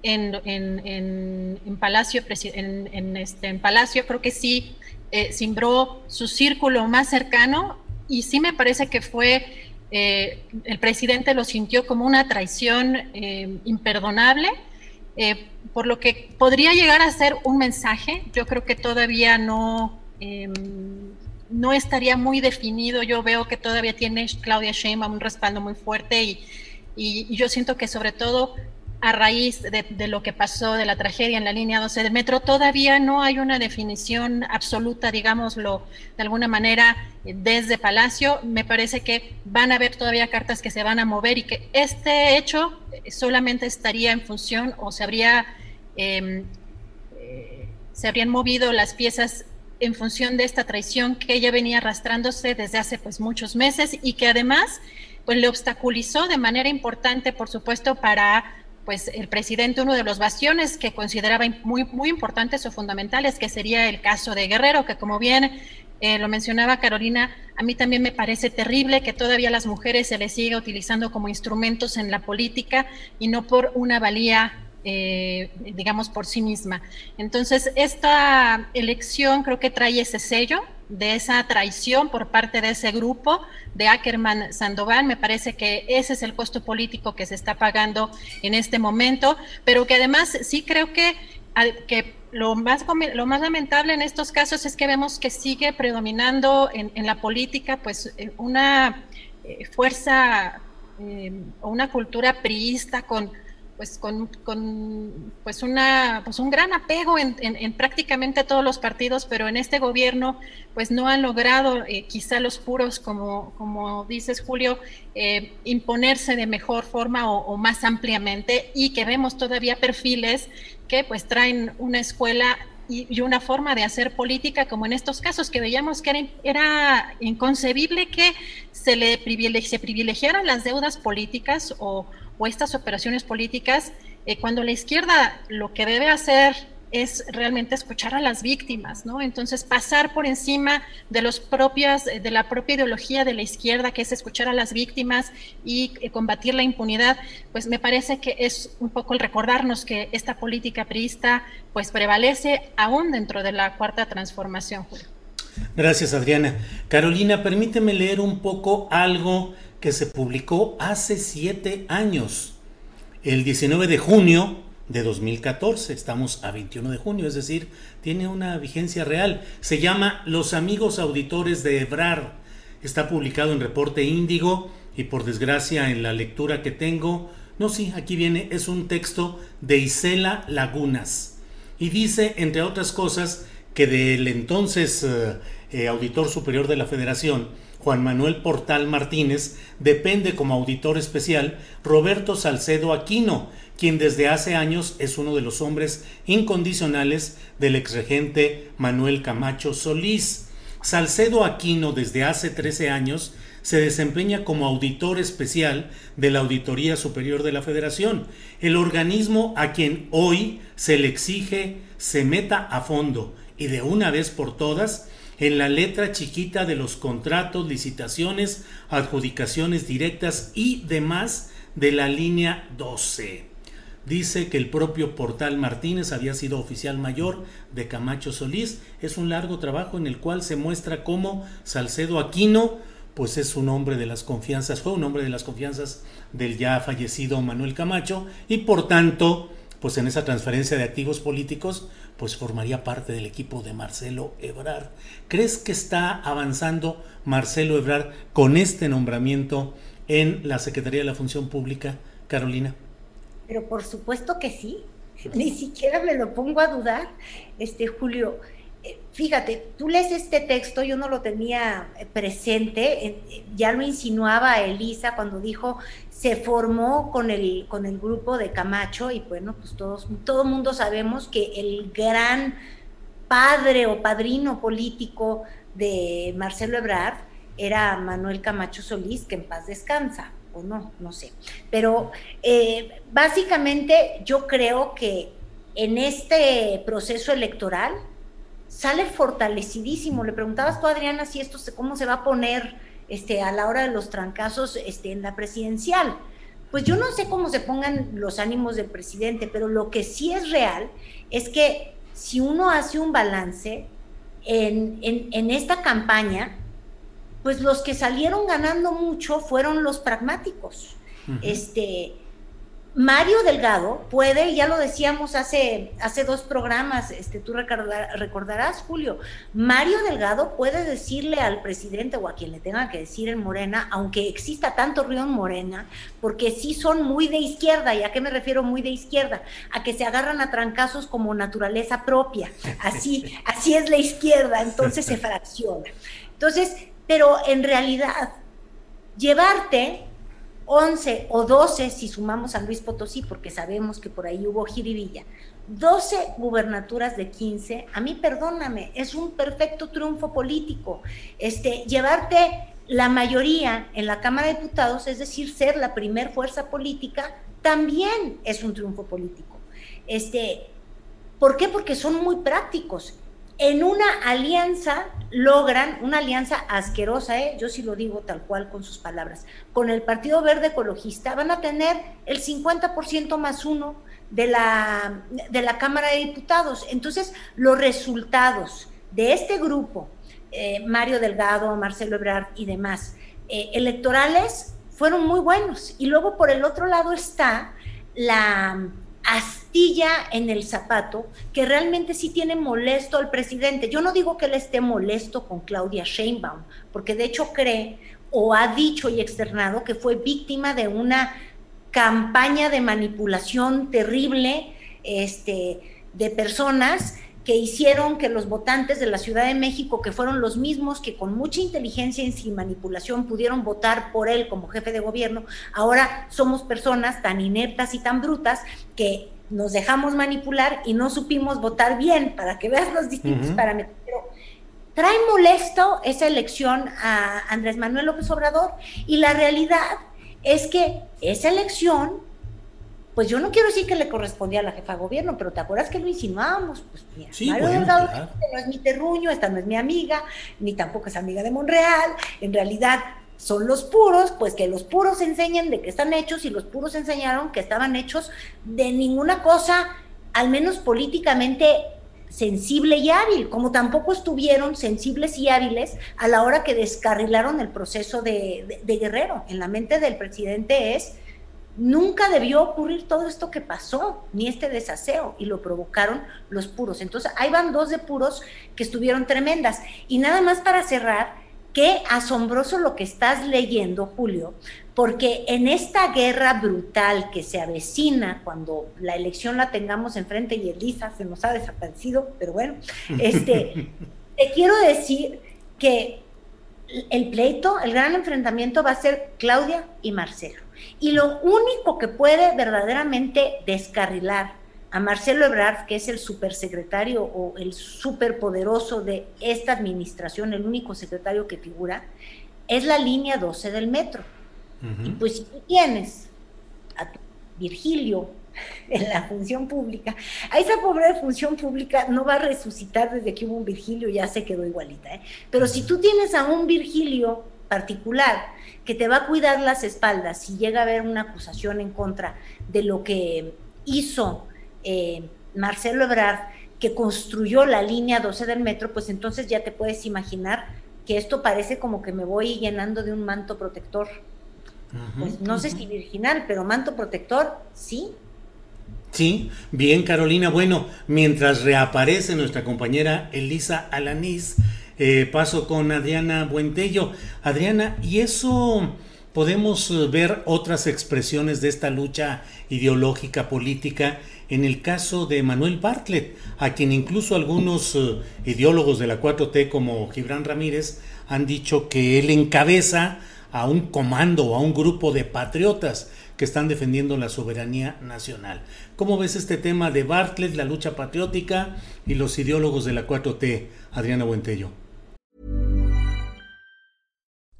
en, en, Palacio, en, este, en Palacio, creo que sí eh, simbró su círculo más cercano y sí me parece que fue, eh, el presidente lo sintió como una traición eh, imperdonable, por lo que podría llegar a ser un mensaje, yo creo que todavía no em, no estaría muy definido. Yo veo que todavía tiene Claudia Sheinbaum un respaldo muy fuerte y, y, yo siento que sobre todo a raíz de, lo que pasó de la tragedia en la línea 12 del metro, todavía no hay una definición absoluta, digámoslo de alguna manera, desde Palacio. Me parece que van a haber todavía cartas que se van a mover y que este hecho solamente estaría en función o se habría... Em, eh, se habrían movido las piezas en función de esta traición que ella venía arrastrándose desde hace pues muchos meses y que además pues le obstaculizó de manera importante, por supuesto, para pues el presidente uno de los bastiones que consideraba muy, muy importantes o fundamentales, que sería el caso de Guerrero, que como bien eh, lo mencionaba Carolina, a mí también me parece terrible que todavía las mujeres se les siga utilizando como instrumentos en la política y no por una valía eh, digamos, por sí misma. Entonces, esta elección creo que trae ese sello de esa traición por parte de ese grupo de Ackerman Sandoval. Me parece que ese es el costo político que se está pagando en este momento, pero que además sí creo que, que lo, más, lo más lamentable en estos casos es que vemos que sigue predominando en, la política pues eh, una eh, fuerza o una cultura priista con pues con, con, pues una pues un gran apego en, en, prácticamente todos los partidos pero en este gobierno pues no han logrado eh, quizá los puros como como dices Julio eh, imponerse de mejor forma o, más ampliamente. Y que vemos todavía perfiles que pues traen una escuela y, una forma de hacer política como en estos casos que veíamos que era, era inconcebible que se le se privilegiaran las deudas políticas o o estas operaciones políticas, eh, cuando la izquierda lo que debe hacer es realmente escuchar a las víctimas, ¿no? Entonces, pasar por encima de los propias, eh, de la propia ideología de la izquierda, que es escuchar a las víctimas y eh, combatir la impunidad, pues me parece que es un poco el recordarnos que esta política priista, pues prevalece aún dentro de la cuarta transformación, Gracias, Adriana. Carolina, permíteme leer un poco algo que se publicó hace siete años, el 19 de junio de 2014. Estamos a 21 de junio, es decir, tiene una vigencia real. Se llama Los amigos auditores de Ebrard. Está publicado en Reporte Índigo y por desgracia en la lectura que tengo, no, sí, aquí viene, es un texto de Isela Lagunas. Y dice, entre otras cosas, que del entonces eh, eh, auditor superior de la Federación, Juan Manuel Portal Martínez, depende como auditor especial Roberto Salcedo Aquino, quien desde hace años es uno de los hombres incondicionales del exregente Manuel Camacho Solís. Salcedo Aquino desde hace 13 años se desempeña como auditor especial de la Auditoría Superior de la Federación, el organismo a quien hoy se le exige se meta a fondo y de una vez por todas en la letra chiquita de los contratos, licitaciones, adjudicaciones directas y demás de la línea 12. Dice que el propio Portal Martínez había sido oficial mayor de Camacho Solís. Es un largo trabajo en el cual se muestra cómo Salcedo Aquino, pues es un hombre de las confianzas, fue un hombre de las confianzas del ya fallecido Manuel Camacho y por tanto, pues en esa transferencia de activos políticos, pues formaría parte del equipo de Marcelo Ebrard. ¿Crees que está avanzando Marcelo Ebrard con este nombramiento en la Secretaría de la Función Pública, Carolina? Pero por supuesto que sí, ni siquiera me lo pongo a dudar, este Julio. Eh, fíjate, tú lees este texto, yo no lo tenía presente, ya lo insinuaba Elisa cuando dijo se formó con el, con el grupo de Camacho y bueno, pues todos, todo mundo sabemos que el gran padre o padrino político de Marcelo Ebrard era Manuel Camacho Solís, que en paz descansa, o no, no sé. Pero eh, básicamente yo creo que en este proceso electoral sale fortalecidísimo. Le preguntabas tú, Adriana, si esto, cómo se va a poner este, a la hora de los trancazos este, en la presidencial. pues yo no sé cómo se pongan los ánimos del presidente, pero lo que sí es real es que si uno hace un balance en, en esta campaña, pues los que salieron ganando mucho fueron los pragmáticos. Este, Mario Delgado puede, ya lo decíamos hace, hace dos programas, este, tú recordarás, Julio, Mario Delgado puede decirle al presidente o a quien le tenga que decir en Morena, aunque exista tanto río en Morena, porque sí son muy de izquierda, ¿y a qué me refiero muy de izquierda? A que se agarran a trancazos como naturaleza propia, así, así es la izquierda, entonces se fracciona. Entonces, pero en realidad, llevarte 11 o 12, si sumamos a Luis Potosí, porque sabemos que por ahí hubo jiribilla, 12 gubernaturas de 15, a mí perdóname, es un perfecto triunfo político. Este, llevarte la mayoría en la Cámara de Diputados, es decir, ser la primer fuerza política, también es un triunfo político. Este, ¿Por qué? Porque son muy prácticos en una alianza logran, una alianza asquerosa, ¿eh? yo sí lo digo tal cual con sus palabras, con el Partido Verde Ecologista, van a tener el 50% más uno de la, de la Cámara de Diputados. Entonces, los resultados de este grupo, eh, Mario Delgado, Marcelo Ebrard y demás, eh, electorales, fueron muy buenos. Y luego por el otro lado está la astilla en el zapato que realmente sí tiene molesto al presidente. Yo no digo que él esté molesto con Claudia Sheinbaum, porque de hecho cree o ha dicho y externado que fue víctima de una campaña de manipulación terrible este, de personas que hicieron que los votantes de la Ciudad de México, que fueron los mismos que con mucha inteligencia y sin manipulación pudieron votar por él como jefe de gobierno, ahora somos personas tan ineptas y tan brutas que nos dejamos manipular y no supimos votar bien, para que veas los distintos parámetros. Pero trae molesto esa elección a Andrés Manuel López Obrador y la realidad es que esa elección pues yo no quiero decir que le correspondía a la jefa de gobierno, pero ¿te acuerdas que lo insinuábamos? Pues mira, sí, Mario Delgado este no es mi terruño, esta no es mi amiga, ni tampoco es amiga de Monreal, en realidad son los puros, pues que los puros enseñan de qué están hechos y los puros enseñaron que estaban hechos de ninguna cosa, al menos políticamente sensible y hábil, como tampoco estuvieron sensibles y hábiles a la hora que descarrilaron el proceso de Guerrero. En la mente del presidente es nunca debió ocurrir todo esto que pasó, ni este desaseo, y lo provocaron los puros. Entonces, ahí van dos de puros que estuvieron tremendas. Y nada más para cerrar, qué asombroso lo que estás leyendo, Julio, porque en esta guerra brutal que se avecina cuando la elección la tengamos enfrente y Elisa se nos ha desaparecido, pero bueno, este, te quiero decir que el pleito, el gran enfrentamiento va a ser Claudia y Marcelo. Y lo único que puede verdaderamente descarrilar a Marcelo Ebrard, que es el supersecretario o el superpoderoso de esta administración, el único secretario que figura, es la línea 12 del metro. Y pues si tú tienes a Virgilio en la función pública, a esa pobre función pública no va a resucitar desde que hubo un Virgilio, ya se quedó igualita. ¿eh? Pero si tú tienes a un Virgilio particular que te va a cuidar las espaldas si llega a haber una acusación en contra de lo que hizo eh, Marcelo Ebrard, que construyó la línea 12 del metro, pues entonces ya te puedes imaginar que esto parece como que me voy llenando de un manto protector. pues no sé si virginal, pero manto protector, sí. Sí, bien Carolina. Bueno, mientras reaparece nuestra compañera Elisa Alanís, eh, paso con Adriana Buentello. Adriana, ¿y eso podemos eh, ver otras expresiones de esta lucha ideológica política en el caso de Manuel Bartlett, a quien incluso algunos eh, ideólogos de la 4T como Gibran Ramírez han dicho que él encabeza a un comando a un grupo de patriotas que están defendiendo la soberanía nacional. ¿Cómo ves este tema de Bartlett, la lucha patriótica y los ideólogos de la 4T, Adriana Buentello?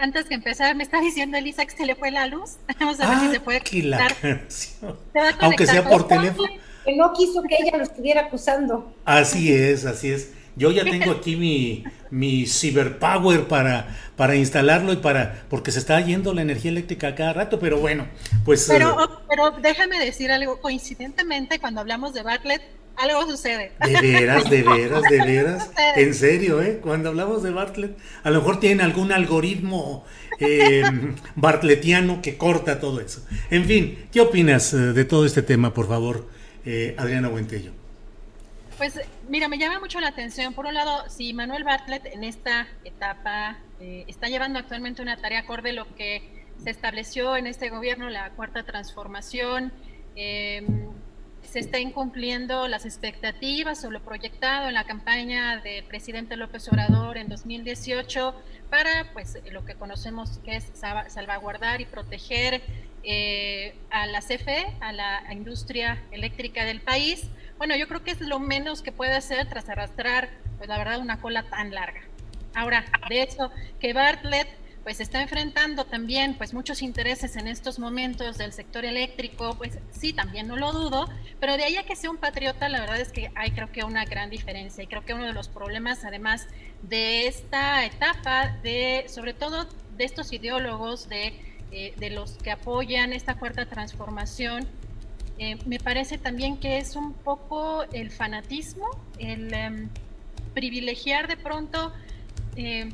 Antes que empezar, me está diciendo Elisa que se le fue la luz. Vamos a ver si se puede que la conectar. Aunque sea por teléfono. Que no quiso que ella lo estuviera acusando. Así es, así es. Yo ya tengo aquí mi, mi cyberpower para, para instalarlo y para. porque se está yendo la energía eléctrica a cada rato, pero bueno, pues. eh, Pero, pero déjame decir algo. Coincidentemente, cuando hablamos de Bartlett, algo sucede. De veras, de veras, de veras. En serio, ¿eh? Cuando hablamos de Bartlett, a lo mejor tienen algún algoritmo eh, bartletiano que corta todo eso. En fin, ¿qué opinas eh, de todo este tema, por favor, eh, Adriana Buentello? Pues mira, me llama mucho la atención. Por un lado, si Manuel Bartlett en esta etapa eh, está llevando actualmente una tarea acorde a lo que se estableció en este gobierno, la cuarta transformación, eh, se está incumpliendo las expectativas o lo proyectado en la campaña del presidente López Obrador en 2018 para pues lo que conocemos que es salva- salvaguardar y proteger eh, a la CFE, a la industria eléctrica del país. Bueno, yo creo que es lo menos que puede hacer tras arrastrar, pues la verdad, una cola tan larga. Ahora, de hecho, que Bartlett pues está enfrentando también pues muchos intereses en estos momentos del sector eléctrico, pues sí, también no lo dudo, pero de ahí a que sea un patriota, la verdad es que hay creo que una gran diferencia y creo que uno de los problemas además de esta etapa, de sobre todo de estos ideólogos, de, eh, de los que apoyan esta cuarta transformación, eh, me parece también que es un poco el fanatismo, el em, privilegiar de pronto eh,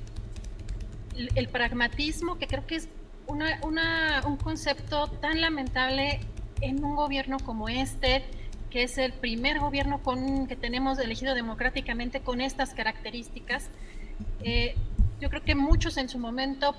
el, pragmatismo, que creo que es una, un concepto tan lamentable en un gobierno como este, que es el primer gobierno que tenemos elegido democráticamente con estas características. Eh, yo creo que muchos en su momento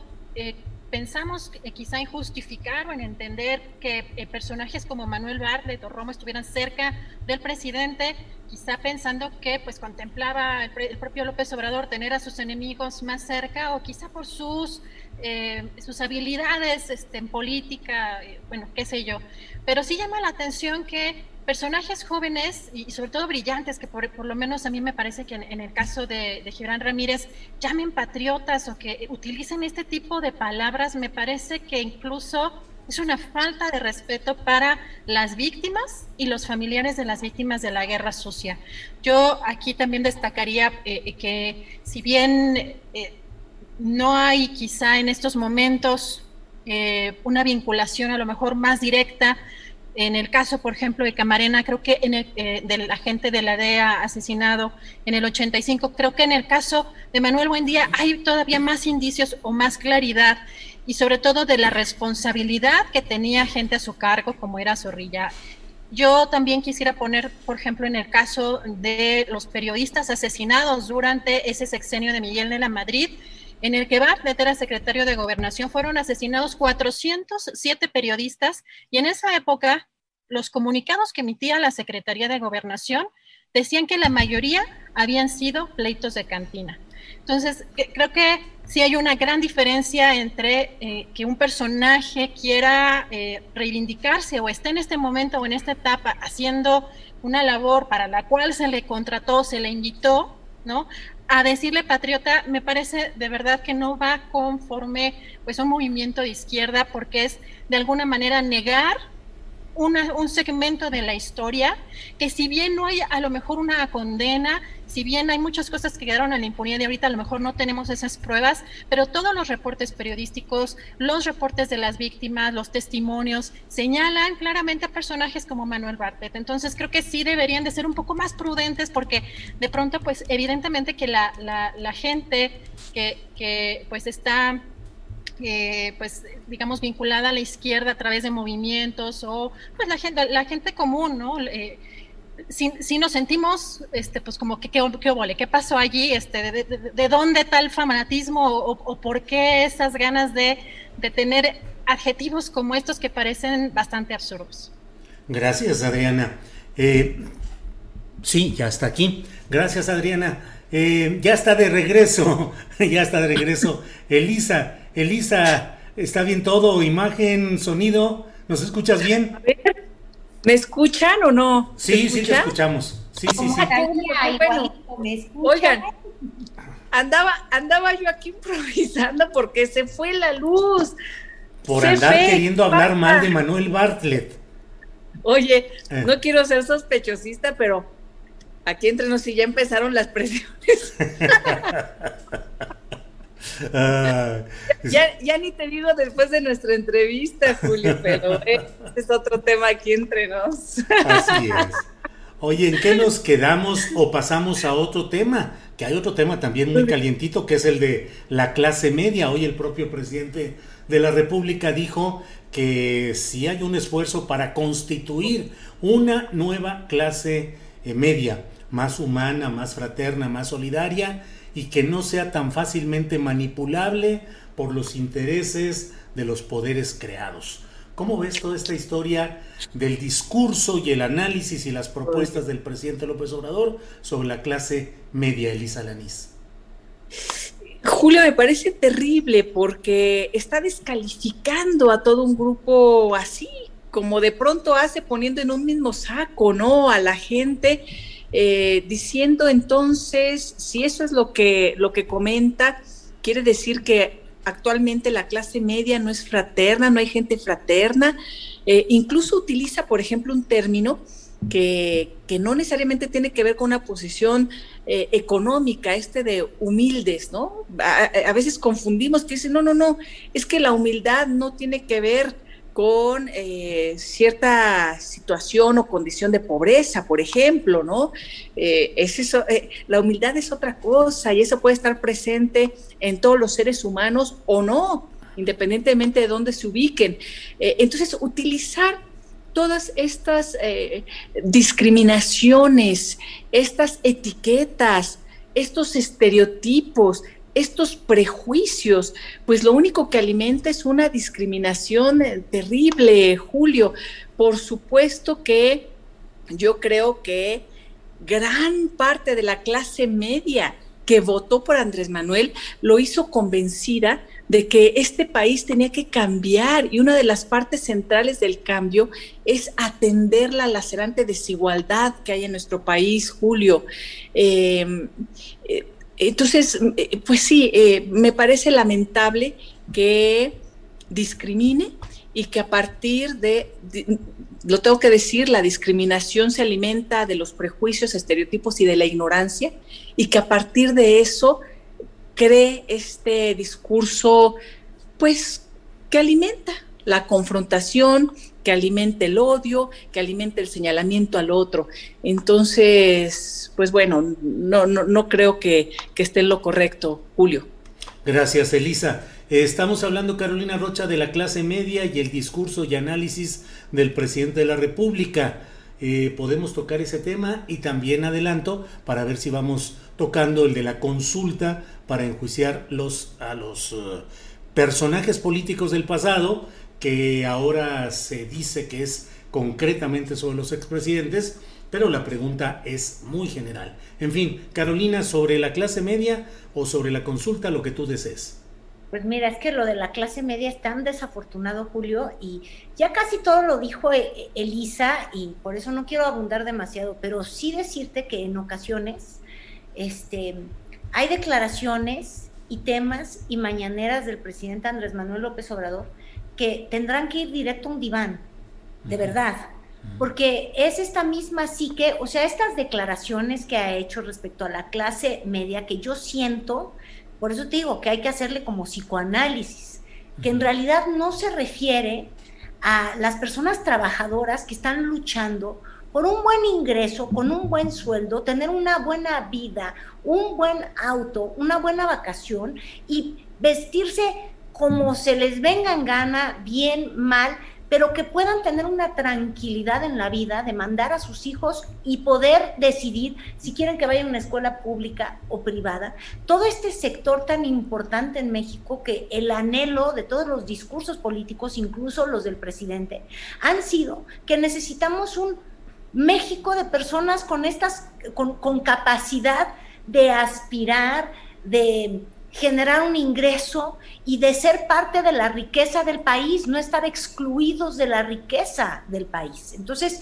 pensamos eh, quizá en justificar o en entender que eh, personajes como Manuel Bartlett o Romo estuvieran cerca del presidente, quizá pensando que pues contemplaba el, el propio López Obrador tener a sus enemigos más cerca o quizá por sus, eh, sus habilidades este, en política, eh, bueno, qué sé yo. Pero sí llama la atención que personajes jóvenes y, sobre todo brillantes, que por, lo menos a mí me parece que en, en el caso de, de Gibran Ramírez llamen patriotas o que utilicen este tipo de palabras, me parece que incluso es una falta de respeto para las víctimas y los familiares de las víctimas de la guerra sucia. Yo aquí también destacaría eh, que si bien eh, no hay quizá en estos momentos eh, una vinculación a lo mejor más directa. En el caso, por ejemplo, de Camarena, creo que en el, eh, del agente de la DEA asesinado en el 85, creo que en el caso de Manuel Buendía hay todavía más indicios o más claridad y sobre todo de la responsabilidad que tenía gente a su cargo, como era Zorrilla. Yo también quisiera poner, por ejemplo, en el caso de los periodistas asesinados durante ese sexenio de Miguel de la Madrid, en el que Bartlett era secretario de Gobernación, fueron asesinados 407 periodistas y en esa época los comunicados que emitía la Secretaría de Gobernación decían que la mayoría habían sido pleitos de cantina. Entonces, creo que sí hay una gran diferencia entre eh, que un personaje quiera eh, reivindicarse o esté en este momento o en esta etapa haciendo una labor para la cual se le contrató, se le invitó, ¿no? A decirle patriota, me parece de verdad que no va conforme pues un movimiento de izquierda porque es de alguna manera negar un segmento de la historia que si bien no hay a lo mejor una condena, si bien hay muchas cosas que quedaron en la impunidad y ahorita a lo mejor no tenemos esas pruebas, pero todos los reportes periodísticos, los reportes de las víctimas, los testimonios, señalan claramente a personajes como Manuel Bartlett. Entonces creo que sí deberían de ser un poco más prudentes porque de pronto pues evidentemente que la, la, gente que, que pues está eh, pues digamos vinculada a la izquierda a través de movimientos o pues la gente la gente común no eh, si, nos sentimos este pues como que qué, qué, qué pasó allí este de, dónde tal fanatismo o, por qué esas ganas de, de tener adjetivos como estos que parecen bastante absurdos gracias Adriana. Eh, sí ya está aquí. Gracias Adriana. Ya está de regreso. Ya está de regreso Elisa Elisa, ¿está bien todo? ¿Imagen, sonido? ¿Nos escuchas bien? ¿Me escuchan o no? Sí, sí, te escuchamos. Sí, sí, sí. oigan, andaba, andaba yo aquí improvisando porque se fue la luz. Por andar queriendo hablar mal de Manuel Bartlett. Oye, eh. no quiero ser sospechosista, pero aquí entre nos sí ya empezaron las presiones. Ah, ya, ya, ni te digo después de nuestra entrevista, Julio, pero este es otro tema aquí entre nos. Así es. Oye, ¿en qué nos quedamos o pasamos a otro tema? Que hay otro tema también muy calientito, que es el de la clase media. Hoy el propio presidente de la República dijo que si hay un esfuerzo para constituir una nueva clase eh, media, más humana, más fraterna, más solidaria, y que no sea tan fácilmente manipulable por los intereses de los poderes creados. ¿Cómo ves toda esta historia del discurso y el análisis y las propuestas del presidente López Obrador sobre la clase media, Elisa Lanís? Julio, me parece terrible porque está descalificando a todo un grupo así, como de pronto hace poniendo en un mismo saco, ¿no? A la gente eh, diciendo entonces, si eso es lo que, lo que comenta, quiere decir que actualmente la clase media no es fraterna, no hay gente fraterna, eh, incluso utiliza, por ejemplo, un término que, no necesariamente tiene que ver con una posición eh, económica, este de humildes, ¿no? A, a, veces confundimos que dicen, no, no, no, es que la humildad no tiene que ver con eh, cierta situación o condición de pobreza, por ejemplo, ¿no? Eh, es eso, eh, la humildad es otra cosa y eso puede estar presente en todos los seres humanos o no, independientemente de dónde se ubiquen. entonces, utilizar todas estas discriminaciones, estas etiquetas, estos estereotipos, estos prejuicios, pues lo único que alimenta es una discriminación eh, terrible, Julio. Por supuesto que yo creo que gran parte de la clase media que votó por Andrés Manuel lo hizo convencida de que este país tenía que cambiar y una de las partes centrales del cambio es atender la lacerante desigualdad que hay en nuestro país, Julio. Eh, eh, entonces, eh, pues sí, eh, me parece lamentable que discrimine y que a partir de, lo tengo que decir, la discriminación se alimenta de los prejuicios, estereotipos y de la ignorancia, y que a partir de eso cree este discurso, pues, que alimenta la confrontación, que alimente el odio, que alimente el señalamiento al otro. Entonces, pues bueno, no, no, no creo que, que esté en lo correcto, Julio. Gracias, Elisa. Estamos hablando, Carolina Rocha, de la clase media y el discurso y análisis del presidente de la República. Eh, podemos tocar ese tema y también adelanto para ver si vamos tocando el de la consulta para enjuiciar los, a los eh, personajes políticos del pasado que ahora se dice que es concretamente sobre los expresidentes, pero la pregunta es muy general. En fin, Carolina, sobre la clase media o sobre la consulta, lo que tú desees. Pues mira, es que lo de la clase media es tan desafortunado, Julio, y ya casi todo lo dijo e-, Elisa, y por eso no quiero abundar demasiado, pero sí decirte que en ocasiones este, hay declaraciones y temas y mañaneras del presidente Andrés Manuel López Obrador que tendrán que ir directo a un diván, de verdad. Porque es esta misma psique, o sea, estas declaraciones que ha hecho respecto a la clase media que yo siento, por eso te digo que hay que hacerle como psicoanálisis, que en realidad no se refiere a las personas trabajadoras que están luchando por un buen ingreso, con un buen sueldo, tener una buena vida, un buen auto, una buena vacación y vestirse como se les venga en gana, bien, mal, pero que puedan tener una tranquilidad en la vida de mandar a sus hijos y poder decidir si quieren que vayan a una escuela pública o privada. Todo este sector tan importante en México que el anhelo de todos los discursos políticos, incluso los del presidente, han sido que necesitamos un México de personas con estas con, con capacidad de aspirar, de generar un ingreso y de ser parte de la riqueza del país, no estar excluidos de la riqueza del país. Entonces,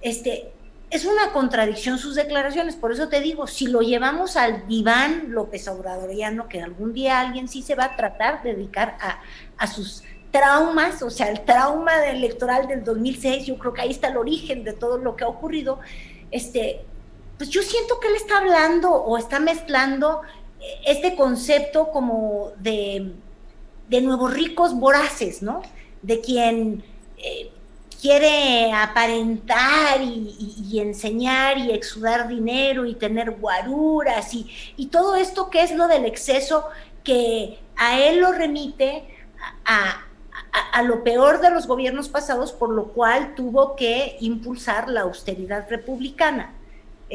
este, es una contradicción sus declaraciones, por eso te digo, si lo llevamos al diván López Obradoriano, que algún día alguien sí se va a tratar de dedicar a, a sus traumas, o sea, el trauma electoral del 2006, yo creo que ahí está el origen de todo lo que ha ocurrido, este, pues yo siento que él está hablando o está mezclando este concepto como de, nuevos ricos voraces, ¿no? De quien eh, quiere aparentar y, enseñar y exudar dinero y tener guaruras y, todo esto que es lo del exceso que a él lo remite a, a, lo peor de los gobiernos pasados, por lo cual tuvo que impulsar la austeridad republicana.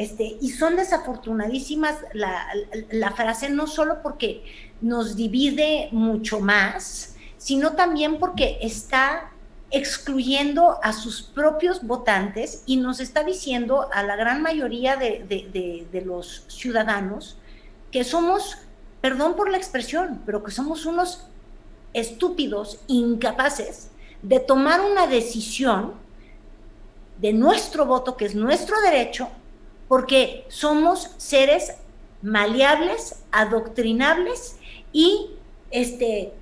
Este, y son desafortunadísimas la, frase, no solo porque nos divide mucho más, sino también porque está excluyendo a sus propios votantes y nos está diciendo a la gran mayoría de, de, los ciudadanos que somos, perdón por la expresión, pero que somos unos estúpidos, incapaces de tomar una decisión de nuestro voto, que es nuestro derecho, porque somos seres maleables, adoctrinables y este,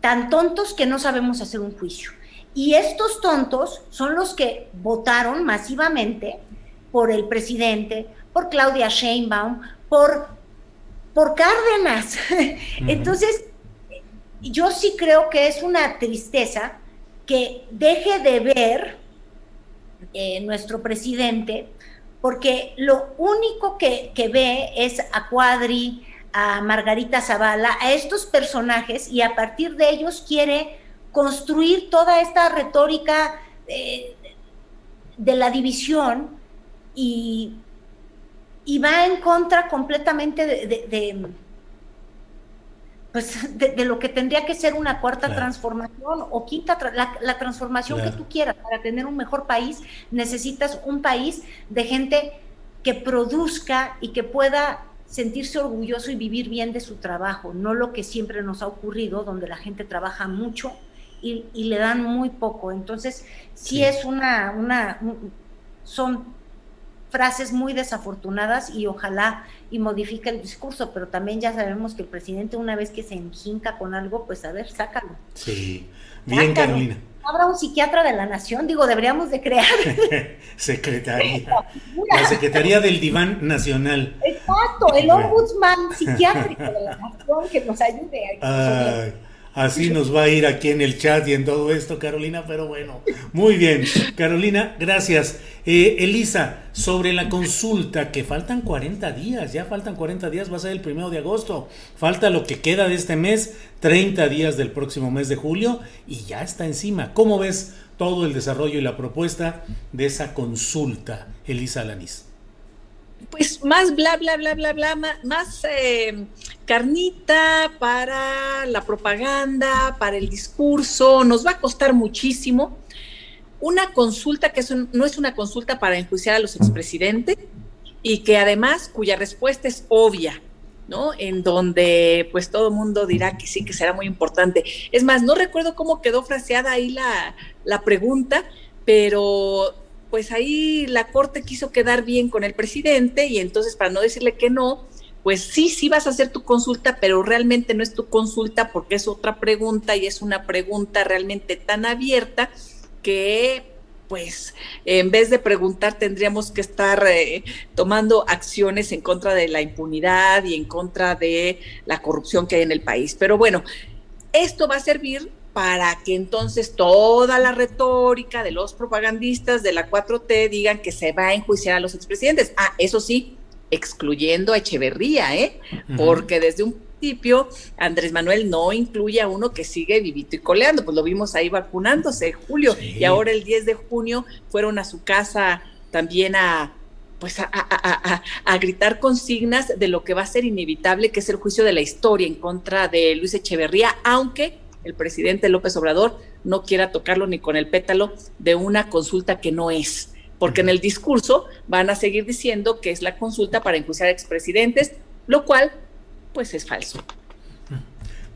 tan tontos que no sabemos hacer un juicio. Y estos tontos son los que votaron masivamente por el presidente, por Claudia Sheinbaum, por, por Cárdenas. Entonces, yo sí creo que es una tristeza que deje de ver eh, nuestro presidente porque lo único que, ve es a Cuadri, a Margarita Zavala, a estos personajes y a partir de ellos quiere construir toda esta retórica eh, de la división y, va en contra completamente de pues de, lo que tendría que ser una cuarta transformación o quinta, la, transformación que tú quieras. Para tener un mejor país, necesitas un país de gente que produzca y que pueda sentirse orgulloso y vivir bien de su trabajo, no lo que siempre nos ha ocurrido, donde la gente trabaja mucho y, le dan muy poco. Entonces, sí, es una, una, son frases muy desafortunadas y ojalá y modifique el discurso, pero también ya sabemos que el presidente una vez que se enjinca con algo, pues a ver, sácalo. Sí, bien Carolina. Habrá un psiquiatra de la nación, digo, deberíamos de crear. Secretaría. La Secretaría del Diván Nacional. Exacto, el ombudsman psiquiátrico de la nación que nos ayude. A Así nos va a ir aquí en el chat y en todo esto, Carolina, pero bueno, muy bien. Carolina, gracias. Eh, Elisa, sobre la consulta, que faltan 40 días, ya faltan 40 días, va a ser el primero de agosto, falta lo que queda de este mes, 30 días del próximo mes de julio, y ya está encima. ¿Cómo ves todo el desarrollo y la propuesta de esa consulta, Elisa Lanís? Pues más bla, bla, bla, bla, bla, más... Eh carnita para la propaganda, para el discurso, nos va a costar muchísimo. Una consulta que no es una consulta para enjuiciar a los expresidentes y que además cuya respuesta es obvia, ¿no? En donde pues todo el mundo dirá que sí, que será muy importante. Es más, no recuerdo cómo quedó fraseada ahí la, la pregunta, pero pues ahí la Corte quiso quedar bien con el presidente y entonces para no decirle que no, pues sí, sí vas a hacer tu consulta, pero realmente no es tu consulta porque es otra pregunta y es una pregunta realmente tan abierta que pues en vez de preguntar tendríamos que estar eh, tomando acciones en contra de la impunidad y en contra de la corrupción que hay en el país. Pero bueno, esto va a servir para que entonces toda la retórica de los propagandistas de la 4T digan que se va a enjuiciar a los expresidentes. Ah, eso sí, excluyendo a Echeverría, ¿eh? Porque desde un principio Andrés Manuel no incluye a uno que sigue vivito y coleando, pues lo vimos ahí vacunándose Julio y ahora el 10 de junio fueron a su casa también a pues a, a, gritar consignas de lo que va a ser inevitable, que es el juicio de la historia en contra de Luis Echeverría, aunque el presidente López Obrador no quiera tocarlo ni con el pétalo de una consulta que no es porque en el discurso van a seguir diciendo que es la consulta para enjuiciar a expresidentes, lo cual pues es falso.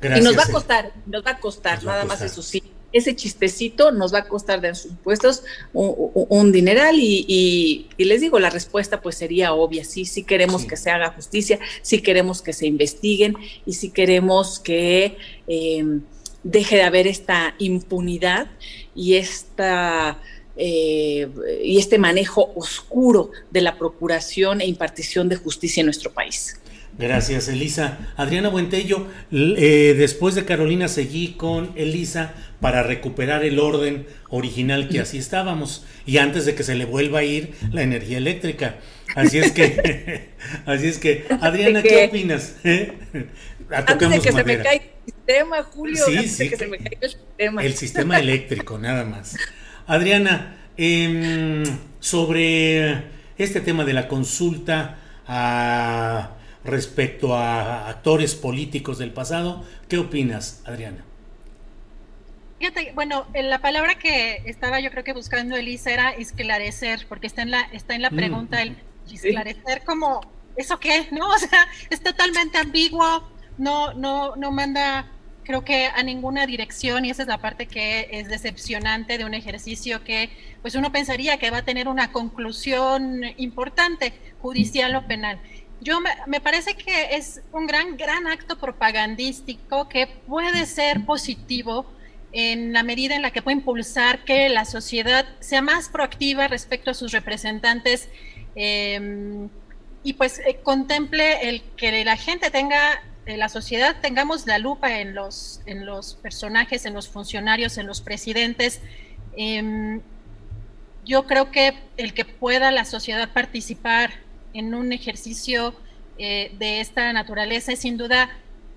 y nos va a costar, nos va a costar, nada más eso sí. Ese chistecito nos va a costar de sus impuestos un, dineral y, les digo, la respuesta pues sería obvia, sí, sí queremos que se haga justicia, sí queremos que se investiguen y sí queremos que em, deje de haber esta impunidad y esta eh, y este manejo oscuro de la procuración e impartición de justicia en nuestro país. Gracias, Elisa. Adriana Buentello, eh, después de Carolina seguí con Elisa para recuperar el orden original que así estábamos y antes de que se le vuelva a ir la energía eléctrica. Así es que, así es que, Adriana, ¿qué opinas? antes de que se me caiga el sistema, Julio, sí, sí, que, se me caiga el sistema. El sistema eléctrico, nada más. Adriana, em, sobre este tema de la consulta respecto a actores políticos del pasado, ¿qué opinas, Adriana? Fíjate, bueno, la palabra que estaba yo creo que buscando Elisa era esclarecer, porque está en la, está en la mm, pregunta el esclarecer como, ¿eso qué? ¿No? O sea, es totalmente ambiguo, no, no, no manda creo que a ninguna dirección y esa es la parte que es decepcionante de un ejercicio que pues uno pensaría que va a tener una conclusión importante, judicial o penal. Yo me, parece que es un gran, gran acto propagandístico que puede ser positivo en la medida en la que puede impulsar que la sociedad sea más proactiva respecto a sus representantes em, y pues eh, contemple el que la gente tenga la sociedad tengamos la lupa en los, en los personajes, en los funcionarios, en los presidentes. Em, yo creo que el que pueda la sociedad participar en un ejercicio eh, de esta naturaleza es sin duda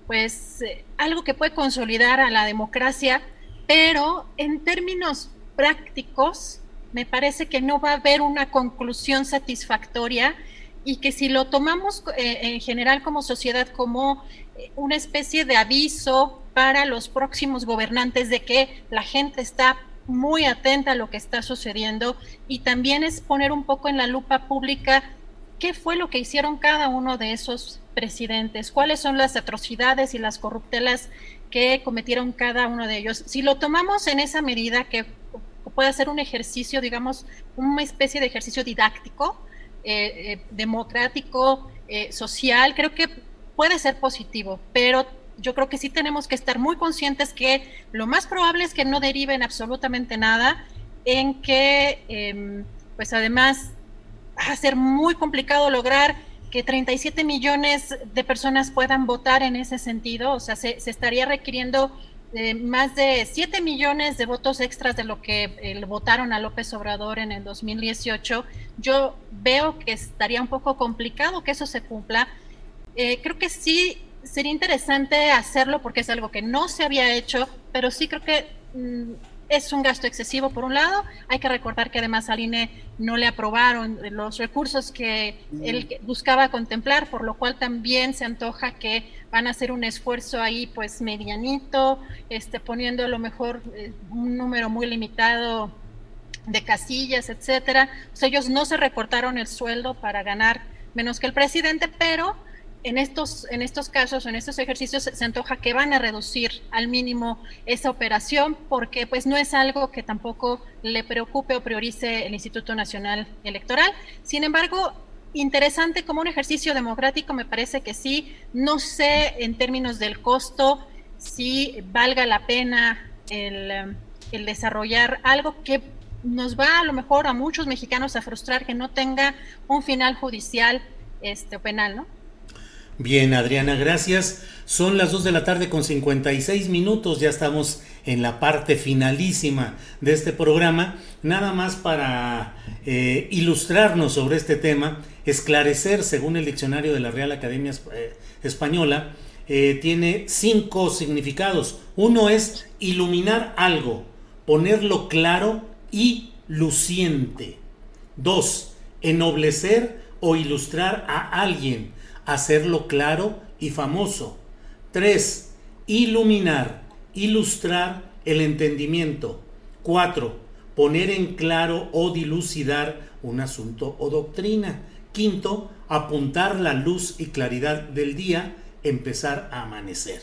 pues eh, algo que puede consolidar a la democracia, pero en términos prácticos me parece que no va a haber una conclusión satisfactoria y que si lo tomamos eh, en general como sociedad como eh, una especie de aviso para los próximos gobernantes de que la gente está muy atenta a lo que está sucediendo y también es poner un poco en la lupa pública qué fue lo que hicieron cada uno de esos presidentes, cuáles son las atrocidades y las corruptelas que cometieron cada uno de ellos. Si lo tomamos en esa medida que puede ser un ejercicio, digamos, una especie de ejercicio didáctico, eh, eh, democrático, eh, social, creo que puede ser positivo, pero yo creo que sí tenemos que estar muy conscientes que lo más probable es que no deriven absolutamente nada, en que, em, pues además, va a ser muy complicado lograr que 37 millones de personas puedan votar en ese sentido, o sea, se, se estaría requiriendo más de 7 millones de votos extras de lo que eh, votaron a López Obrador en el 2018, yo veo que estaría un poco complicado que eso se cumpla. Eh, creo que sí sería interesante hacerlo porque es algo que no se había hecho, pero sí creo que mm, es un gasto excesivo por un lado. Hay que recordar que además al INE no le aprobaron los recursos que él buscaba contemplar, por lo cual también se antoja que van a hacer un esfuerzo ahí pues medianito, este, poniendo a lo mejor eh, un número muy limitado de casillas, etcétera. ellos no se recortaron el sueldo para ganar menos que el presidente, pero en estos, en estos casos, en estos ejercicios, se antoja que van a reducir al mínimo esa operación porque pues no es algo que tampoco le preocupe o priorice el Instituto Nacional Electoral. Sin embargo, interesante como un ejercicio democrático, me parece que sí. No sé en términos del costo si valga la pena el, el desarrollar algo que nos va a lo mejor a muchos mexicanos a frustrar que no tenga un final judicial este, penal, ¿no? Bien, Adriana, gracias. Son las 2 de la tarde con 56 minutos, ya estamos en la parte finalísima de este programa. Nada más para eh, ilustrarnos sobre este tema, esclarecer, según el diccionario de la Real Academia eh, Española, eh, tiene cinco significados. Uno es iluminar algo, ponerlo claro y luciente. Dos, ennoblecer o ilustrar a alguien hacerlo claro y famoso. 3. Iluminar, ilustrar el entendimiento. 4. Poner en claro o dilucidar un asunto o doctrina. Quinto, apuntar la luz y claridad del día, empezar a amanecer.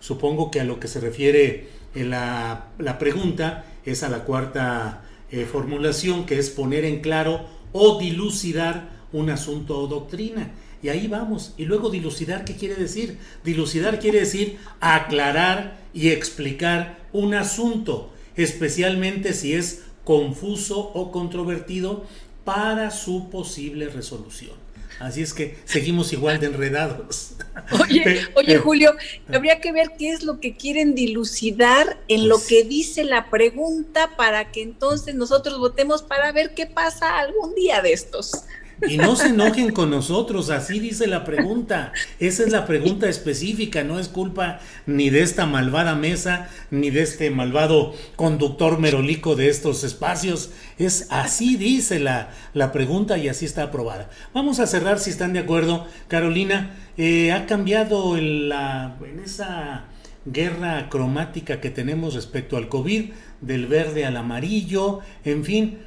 Supongo que a lo que se refiere en la, la pregunta es a la cuarta eh, formulación, que es poner en claro o dilucidar un asunto o doctrina. Y ahí vamos. Y luego dilucidar, ¿qué quiere decir? Dilucidar quiere decir aclarar y explicar un asunto, especialmente si es confuso o controvertido para su posible resolución. Así es que seguimos igual de enredados. Oye, oye Julio, habría que ver qué es lo que quieren dilucidar en lo pues que dice la pregunta para que entonces nosotros votemos para ver qué pasa algún día de estos. Y no se enojen con nosotros, así dice la pregunta. Esa es la pregunta específica, no es culpa ni de esta malvada mesa, ni de este malvado conductor merolico de estos espacios. Es así dice la, la pregunta y así está aprobada. Vamos a cerrar si están de acuerdo. Carolina, eh, ha cambiado la, en esa guerra cromática que tenemos respecto al COVID, del verde al amarillo, en fin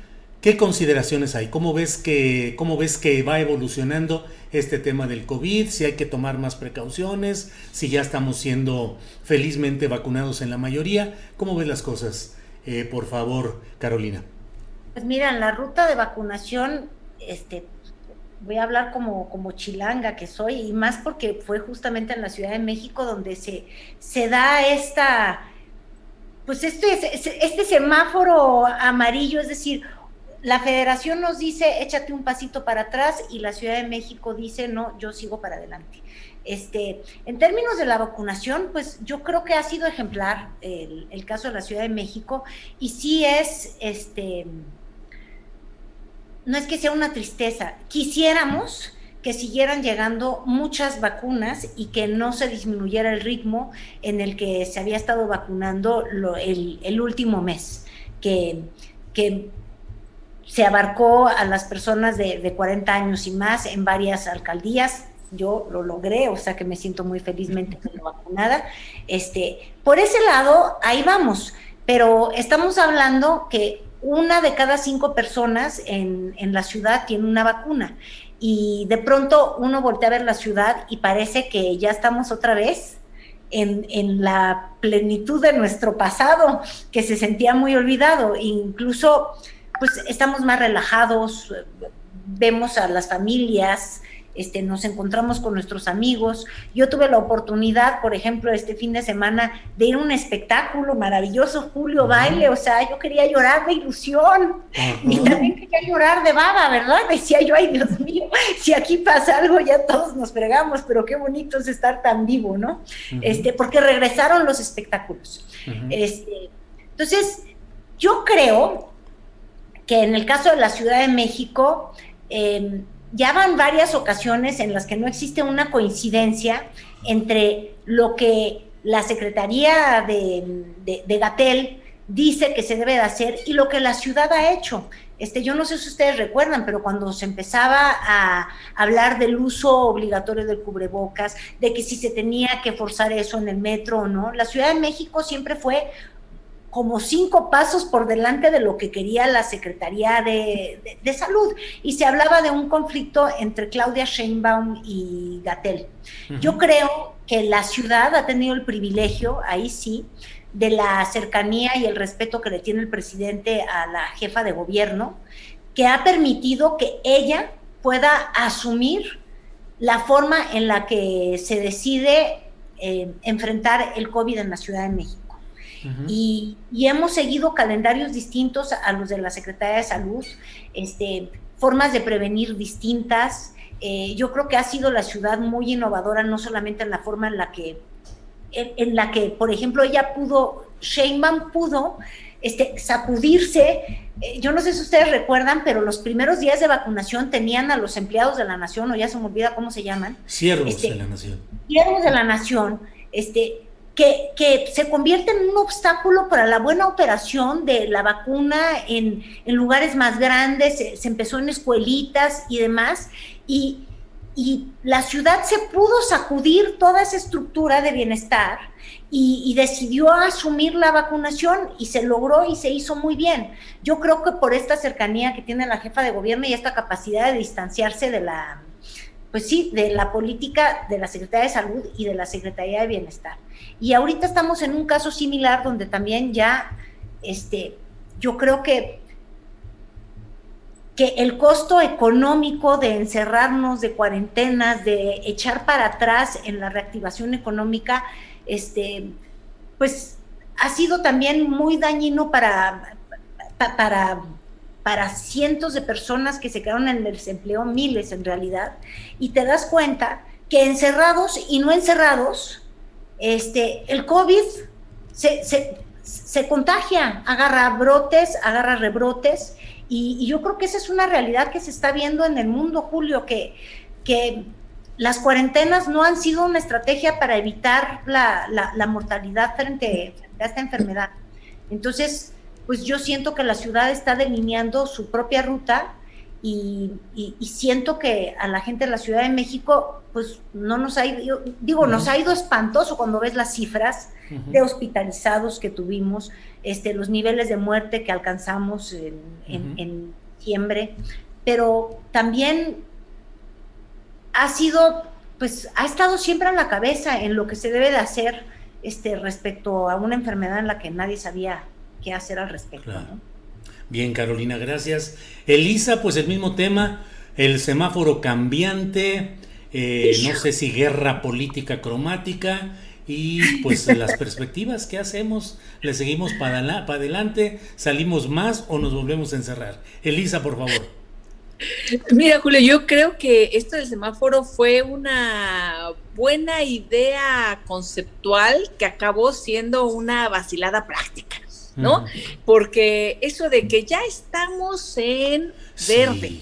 ¿Qué consideraciones hay? ¿Cómo ves que, cómo ves que va evolucionando este tema del COVID? Si hay que tomar más precauciones, si ya estamos siendo felizmente vacunados en la mayoría. ¿Cómo ves las cosas? Eh, por favor, Carolina. Pues mira, la ruta de vacunación, este, voy a hablar como, como chilanga que soy, y más porque fue justamente en la Ciudad de México donde se, se da esta, pues este, este semáforo amarillo, es decir, la federación nos dice, échate un pasito para atrás y la Ciudad de México dice, no, yo sigo para adelante. Este, en términos de la vacunación, pues yo creo que ha sido ejemplar el, caso de la Ciudad de México y sí es, este, no es que sea una tristeza, quisiéramos que siguieran llegando muchas vacunas y que no se disminuyera el ritmo en el que se había estado vacunando el, el, último mes, que, que se abarcó a las personas de, 40 años y más en varias alcaldías. Yo lo logré, o sea que me siento muy felizmente vacunada. Este, por ese lado, ahí vamos. Pero estamos hablando que una de cada cinco personas en, en la ciudad tiene una vacuna. Y de pronto uno voltea a ver la ciudad y parece que ya estamos otra vez en, en, la plenitud de nuestro pasado, que se sentía muy olvidado. Incluso pues estamos más relajados, vemos a las familias, este, nos encontramos con nuestros amigos. Yo tuve la oportunidad, por ejemplo, este fin de semana de ir a un espectáculo maravilloso, Julio Baile, o sea, yo quería llorar de ilusión y también quería llorar de baba, ¿verdad? Decía yo, ay Dios mío, si aquí pasa algo ya todos nos fregamos, pero qué bonito es estar tan vivo, ¿no? Este, porque regresaron los espectáculos. este, entonces, yo creo que en el caso de la Ciudad de México, eh, ya van varias ocasiones en las que no existe una coincidencia entre lo que la Secretaría de, de, Gatel dice que se debe de hacer y lo que la ciudad ha hecho. Este, yo no sé si ustedes recuerdan, pero cuando se empezaba a hablar del uso obligatorio del cubrebocas, de que si se tenía que forzar eso en el metro o no, la Ciudad de México siempre fue como cinco pasos por delante de lo que quería la Secretaría de, Salud. Y se hablaba de un conflicto entre Claudia Sheinbaum y Gatel. Yo creo que la ciudad ha tenido el privilegio, ahí sí, de la cercanía y el respeto que le tiene el presidente a la jefa de gobierno, que ha permitido que ella pueda asumir la forma en la que se decide eh, enfrentar el COVID en la Ciudad de México. Y, hemos seguido calendarios distintos a los de la Secretaría de Salud, este, formas de prevenir distintas. Eh, yo creo que ha sido la ciudad muy innovadora, no solamente en la forma en la que, en, la que, por ejemplo, ella pudo, Sheinbaum pudo este, sacudirse. Eh, yo no sé si ustedes recuerdan, pero los primeros días de vacunación tenían a los empleados de la nación, o ya se me olvida cómo se llaman. Siervos este, de la nación. Siervos de la nación, este, que, se convierte en un obstáculo para la buena operación de la vacuna en, en lugares más grandes, se, empezó en escuelitas y demás, y, y la ciudad se pudo sacudir toda esa estructura de bienestar y, decidió asumir la vacunación y se logró y se hizo muy bien. Yo creo que por esta cercanía que tiene la jefa de gobierno y esta capacidad de distanciarse de la, pues sí, de la política de la Secretaría de Salud y de la Secretaría de Bienestar. Y ahorita estamos en un caso similar donde también ya, este, yo creo que que el costo económico de encerrarnos, de cuarentenas, de echar para atrás en la reactivación económica, este, pues ha sido también muy dañino para, para, para cientos de personas que se quedaron en desempleo, miles en realidad, y te das cuenta que encerrados y no encerrados, este, el COVID se, se, se contagia, agarra brotes, agarra rebrotes, y, yo creo que esa es una realidad que se está viendo en el mundo, Julio, que, que las cuarentenas no han sido una estrategia para evitar la, la, mortalidad frente, a esta enfermedad. Entonces, pues yo siento que la ciudad está delineando su propia ruta y, siento que a la gente de la Ciudad de México, pues no nos ha ido, digo, nos ha ido espantoso cuando ves las cifras de hospitalizados que tuvimos, este, los niveles de muerte que alcanzamos en, en diciembre, pero también ha sido, pues ha estado siempre en la cabeza en lo que se debe de hacer este, respecto a una enfermedad en la que nadie sabía qué hacer al respecto. Bien, Carolina, gracias. Elisa, pues el mismo tema, el semáforo cambiante, eh, no sé si guerra política cromática y pues las perspectivas, ¿qué hacemos? ¿Le seguimos para, para adelante? ¿Salimos más o nos volvemos a encerrar? Elisa, por favor. Mira, Julio, yo creo que esto del semáforo fue una buena idea conceptual que acabó siendo una vacilada práctica, ¿no? Porque eso de que ya estamos en verde,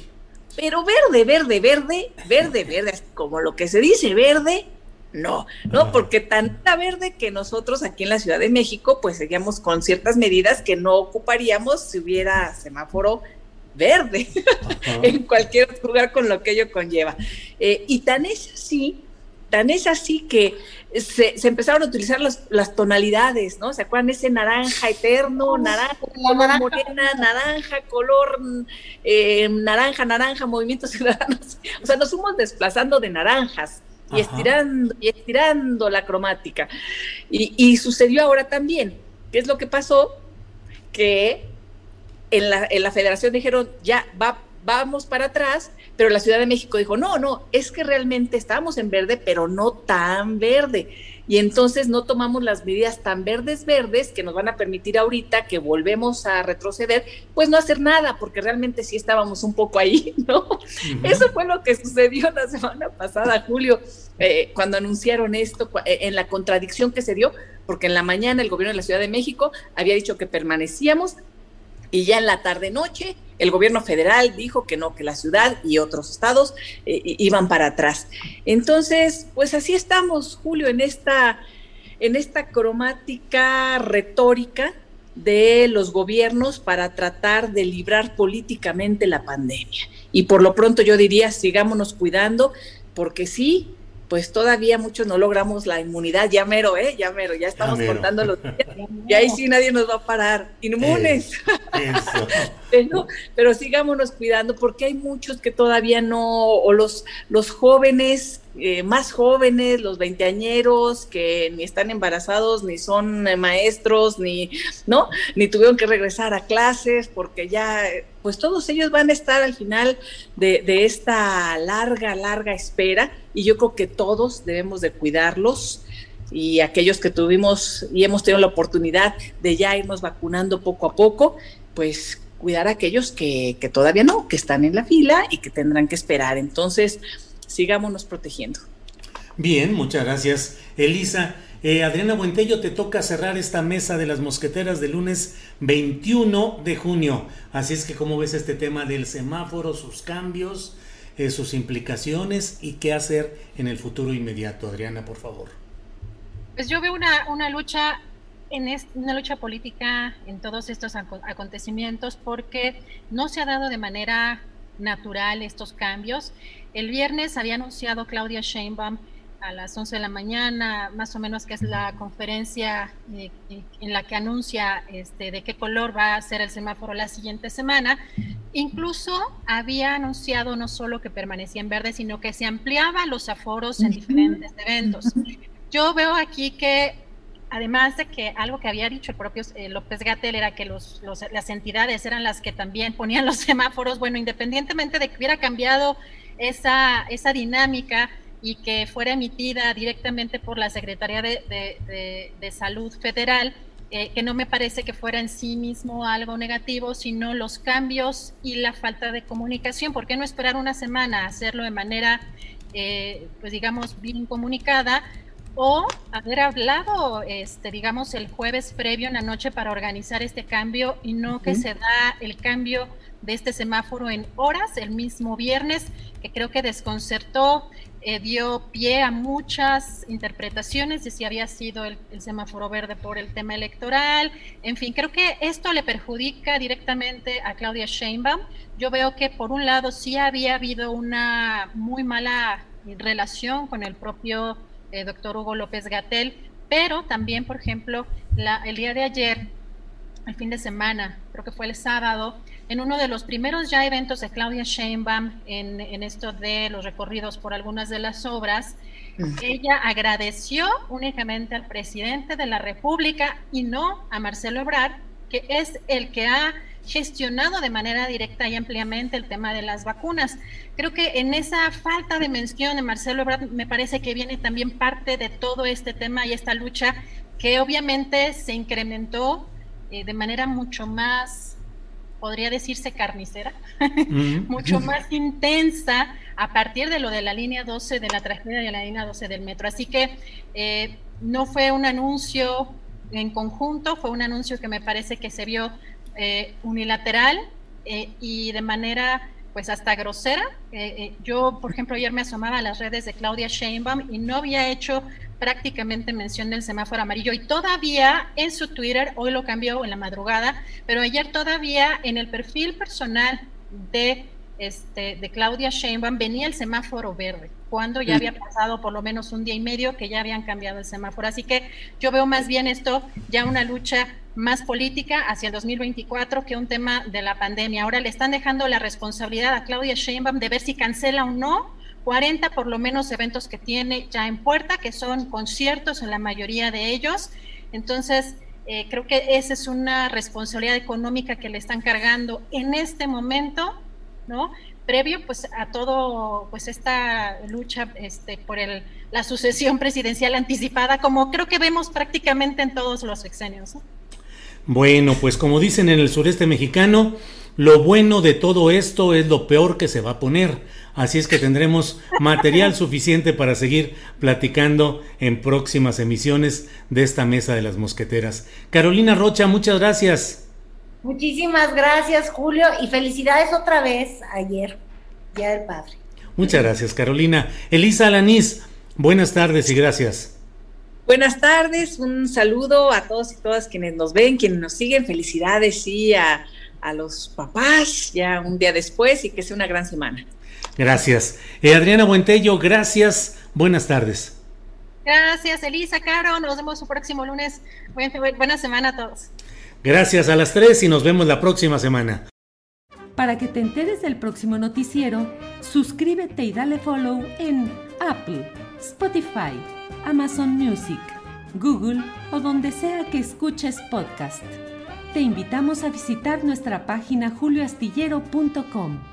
pero verde, verde, verde, verde, verde, como lo que se dice verde, no, no, porque tanta verde que nosotros aquí en la Ciudad de México, pues seguíamos con ciertas medidas que no ocuparíamos si hubiera semáforo verde en cualquier lugar con lo que ello conlleva. Eh, y tan es así, tan es así que se, empezaron a utilizar las tonalidades, ¿no? ¿Se acuerdan ese naranja eterno, naranja, color morena, naranja, color eh, naranja, naranja, movimientos ciudadanos? O sea, nos fuimos desplazando de naranjas y estirando y estirando la cromática. Y, y sucedió ahora también. ¿Qué es lo que pasó? Que en la, en la federación dijeron, ya, va, vamos para atrás, pero la Ciudad de México dijo, no, no, es que realmente estábamos en verde, pero no tan verde. Y entonces no tomamos las medidas tan verdes, verdes, que nos van a permitir ahorita que volvemos a retroceder, pues no hacer nada, porque realmente sí estábamos un poco ahí, ¿no? Eso fue lo que sucedió la semana pasada, Julio, eh, cuando anunciaron esto, eh, en la contradicción que se dio, porque en la mañana el gobierno de la Ciudad de México había dicho que permanecíamos y ya en la tarde-noche el gobierno federal dijo que no, que la ciudad y otros estados eh, iban para atrás. Entonces, pues así estamos, Julio, en esta, en esta cromática retórica de los gobiernos para tratar de librar políticamente la pandemia. Y por lo pronto yo diría, sigámonos cuidando, porque sí, pues todavía muchos no logramos la inmunidad, ya mero, ¿eh? Ya mero, ya estamos contando los días, y ahí sí nadie nos va a parar, inmunes. pero, sigámonos cuidando porque hay muchos que todavía no, o los, los jóvenes, eh, más jóvenes, los veinteañeros, que ni están embarazados, ni son eh, maestros, ni, ¿no? Ni tuvieron que regresar a clases porque ya, pues todos ellos van a estar al final de, de esta larga, larga espera y yo creo que todos debemos de cuidarlos y aquellos que tuvimos y hemos tenido la oportunidad de ya irnos vacunando poco a poco, pues cuidar a aquellos que, que todavía no, que están en la fila y que tendrán que esperar. Entonces, sigámonos protegiendo. Bien, muchas gracias, Elisa. Eh, Adriana Buentello, te toca cerrar esta mesa de las mosqueteras del lunes 21 de junio. Así es que, ¿cómo ves este tema del semáforo, sus cambios, eh, sus implicaciones y qué hacer en el futuro inmediato? Adriana, por favor. Pues yo veo una, una lucha en una lucha política en todos estos acontecimientos porque no se ha dado de manera natural estos cambios. El viernes había anunciado Claudia Sheinbaum a las 11 de la mañana, más o menos, que es la conferencia eh, en la que anuncia este, de qué color va a ser el semáforo la siguiente semana. Incluso había anunciado no solo que permanecía en verde, sino que se ampliaban los aforos en diferentes eventos. Yo veo aquí que además de que algo que había dicho el propio eh, López Gatel era que los, las entidades eran las que también ponían los semáforos, bueno, independientemente de que hubiera cambiado esa, esa dinámica y que fuera emitida directamente por la Secretaría de, de, Salud Federal, eh, que no me parece que fuera en sí mismo algo negativo, sino los cambios y la falta de comunicación. ¿Por qué no esperar una semana, hacerlo de manera, eh, pues digamos, bien comunicada? o haber hablado, este, digamos, el jueves previo en la noche para organizar este cambio y no que se da el cambio de este semáforo en horas el mismo viernes, que creo que desconcertó, eh, dio pie a muchas interpretaciones de si había sido el, semáforo verde por el tema electoral. En fin, creo que esto le perjudica directamente a Claudia Sheinbaum. Yo veo que por un lado sí había habido una muy mala relación con el propio eh, doctor Hugo López Gatel, pero también, por ejemplo, el día de ayer, el fin de semana, creo que fue el sábado, en uno de los primeros ya eventos de Claudia Sheinbaum en, en esto de los recorridos por algunas de las obras, ella agradeció únicamente al presidente de la República y no a Marcelo Ebrard, que es el que ha gestionado de manera directa y ampliamente el tema de las vacunas. Creo que en esa falta de mención de Marcelo Ebrard me parece que viene también parte de todo este tema y esta lucha que obviamente se incrementó eh, de manera mucho más, podría decirse carnicera, mucho más intensa a partir de lo de la línea 12 de la tragedia de la línea 12 del metro. Así que eh, no fue un anuncio en conjunto, fue un anuncio que me parece que se vio eh, unilateral eh, y de manera pues hasta grosera. Eh, yo, por ejemplo, ayer me asomaba a las redes de Claudia Sheinbaum y no había hecho prácticamente mención del semáforo amarillo y todavía en su Twitter, hoy lo cambió en la madrugada, pero ayer todavía en el perfil personal de, este, de Claudia Sheinbaum venía el semáforo verde, cuando ya había pasado por lo menos un día y medio que ya habían cambiado el semáforo. Así que yo veo más bien esto ya una lucha más política hacia el 2024 que un tema de la pandemia. Ahora le están dejando la responsabilidad a Claudia Sheinbaum de ver si cancela o no 40 por lo menos eventos que tiene ya en puerta, que son conciertos en la mayoría de ellos. Entonces, eh, creo que esa es una responsabilidad económica que le están cargando en este momento, ¿no? Previo pues a todo pues esta lucha este, por el, la sucesión presidencial anticipada, como creo que vemos prácticamente en todos los sexenios. Bueno, pues como dicen en el sureste mexicano, lo bueno de todo esto es lo peor que se va a poner. Así es que tendremos material suficiente para seguir platicando en próximas emisiones de esta mesa de las mosqueteras. Carolina Rocha, muchas gracias. Muchísimas gracias, Julio, y felicidades otra vez ayer, Día del Padre. Muchas gracias, Carolina. Elisa Alanís, buenas tardes y gracias. Buenas tardes, un saludo a todos y todas quienes nos ven, quienes nos siguen. Felicidades, sí, a, los papás ya un día después y que sea una gran semana. Gracias. Eh, Adriana Buentello, gracias. Buenas tardes. Gracias, Elisa, Caro. Nos vemos el próximo lunes. Buena semana a todos. Gracias a las tres y nos vemos la próxima semana. Para que te enteres del próximo noticiero, suscríbete y dale follow en Apple, Spotify Amazon Music, Google o donde sea que escuches podcast. Te invitamos a visitar nuestra página julioastillero.com.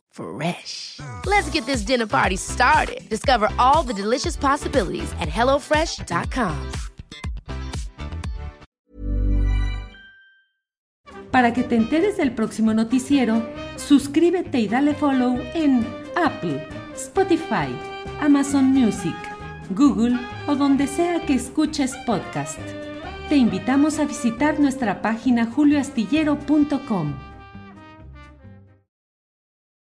Fresh. Let's get this dinner party started. Discover all the delicious possibilities at hellofresh.com. Para que te enteres del próximo noticiero, suscríbete y dale follow en Apple, Spotify, Amazon Music, Google o donde sea que escuches podcast. Te invitamos a visitar nuestra página julioastillero.com.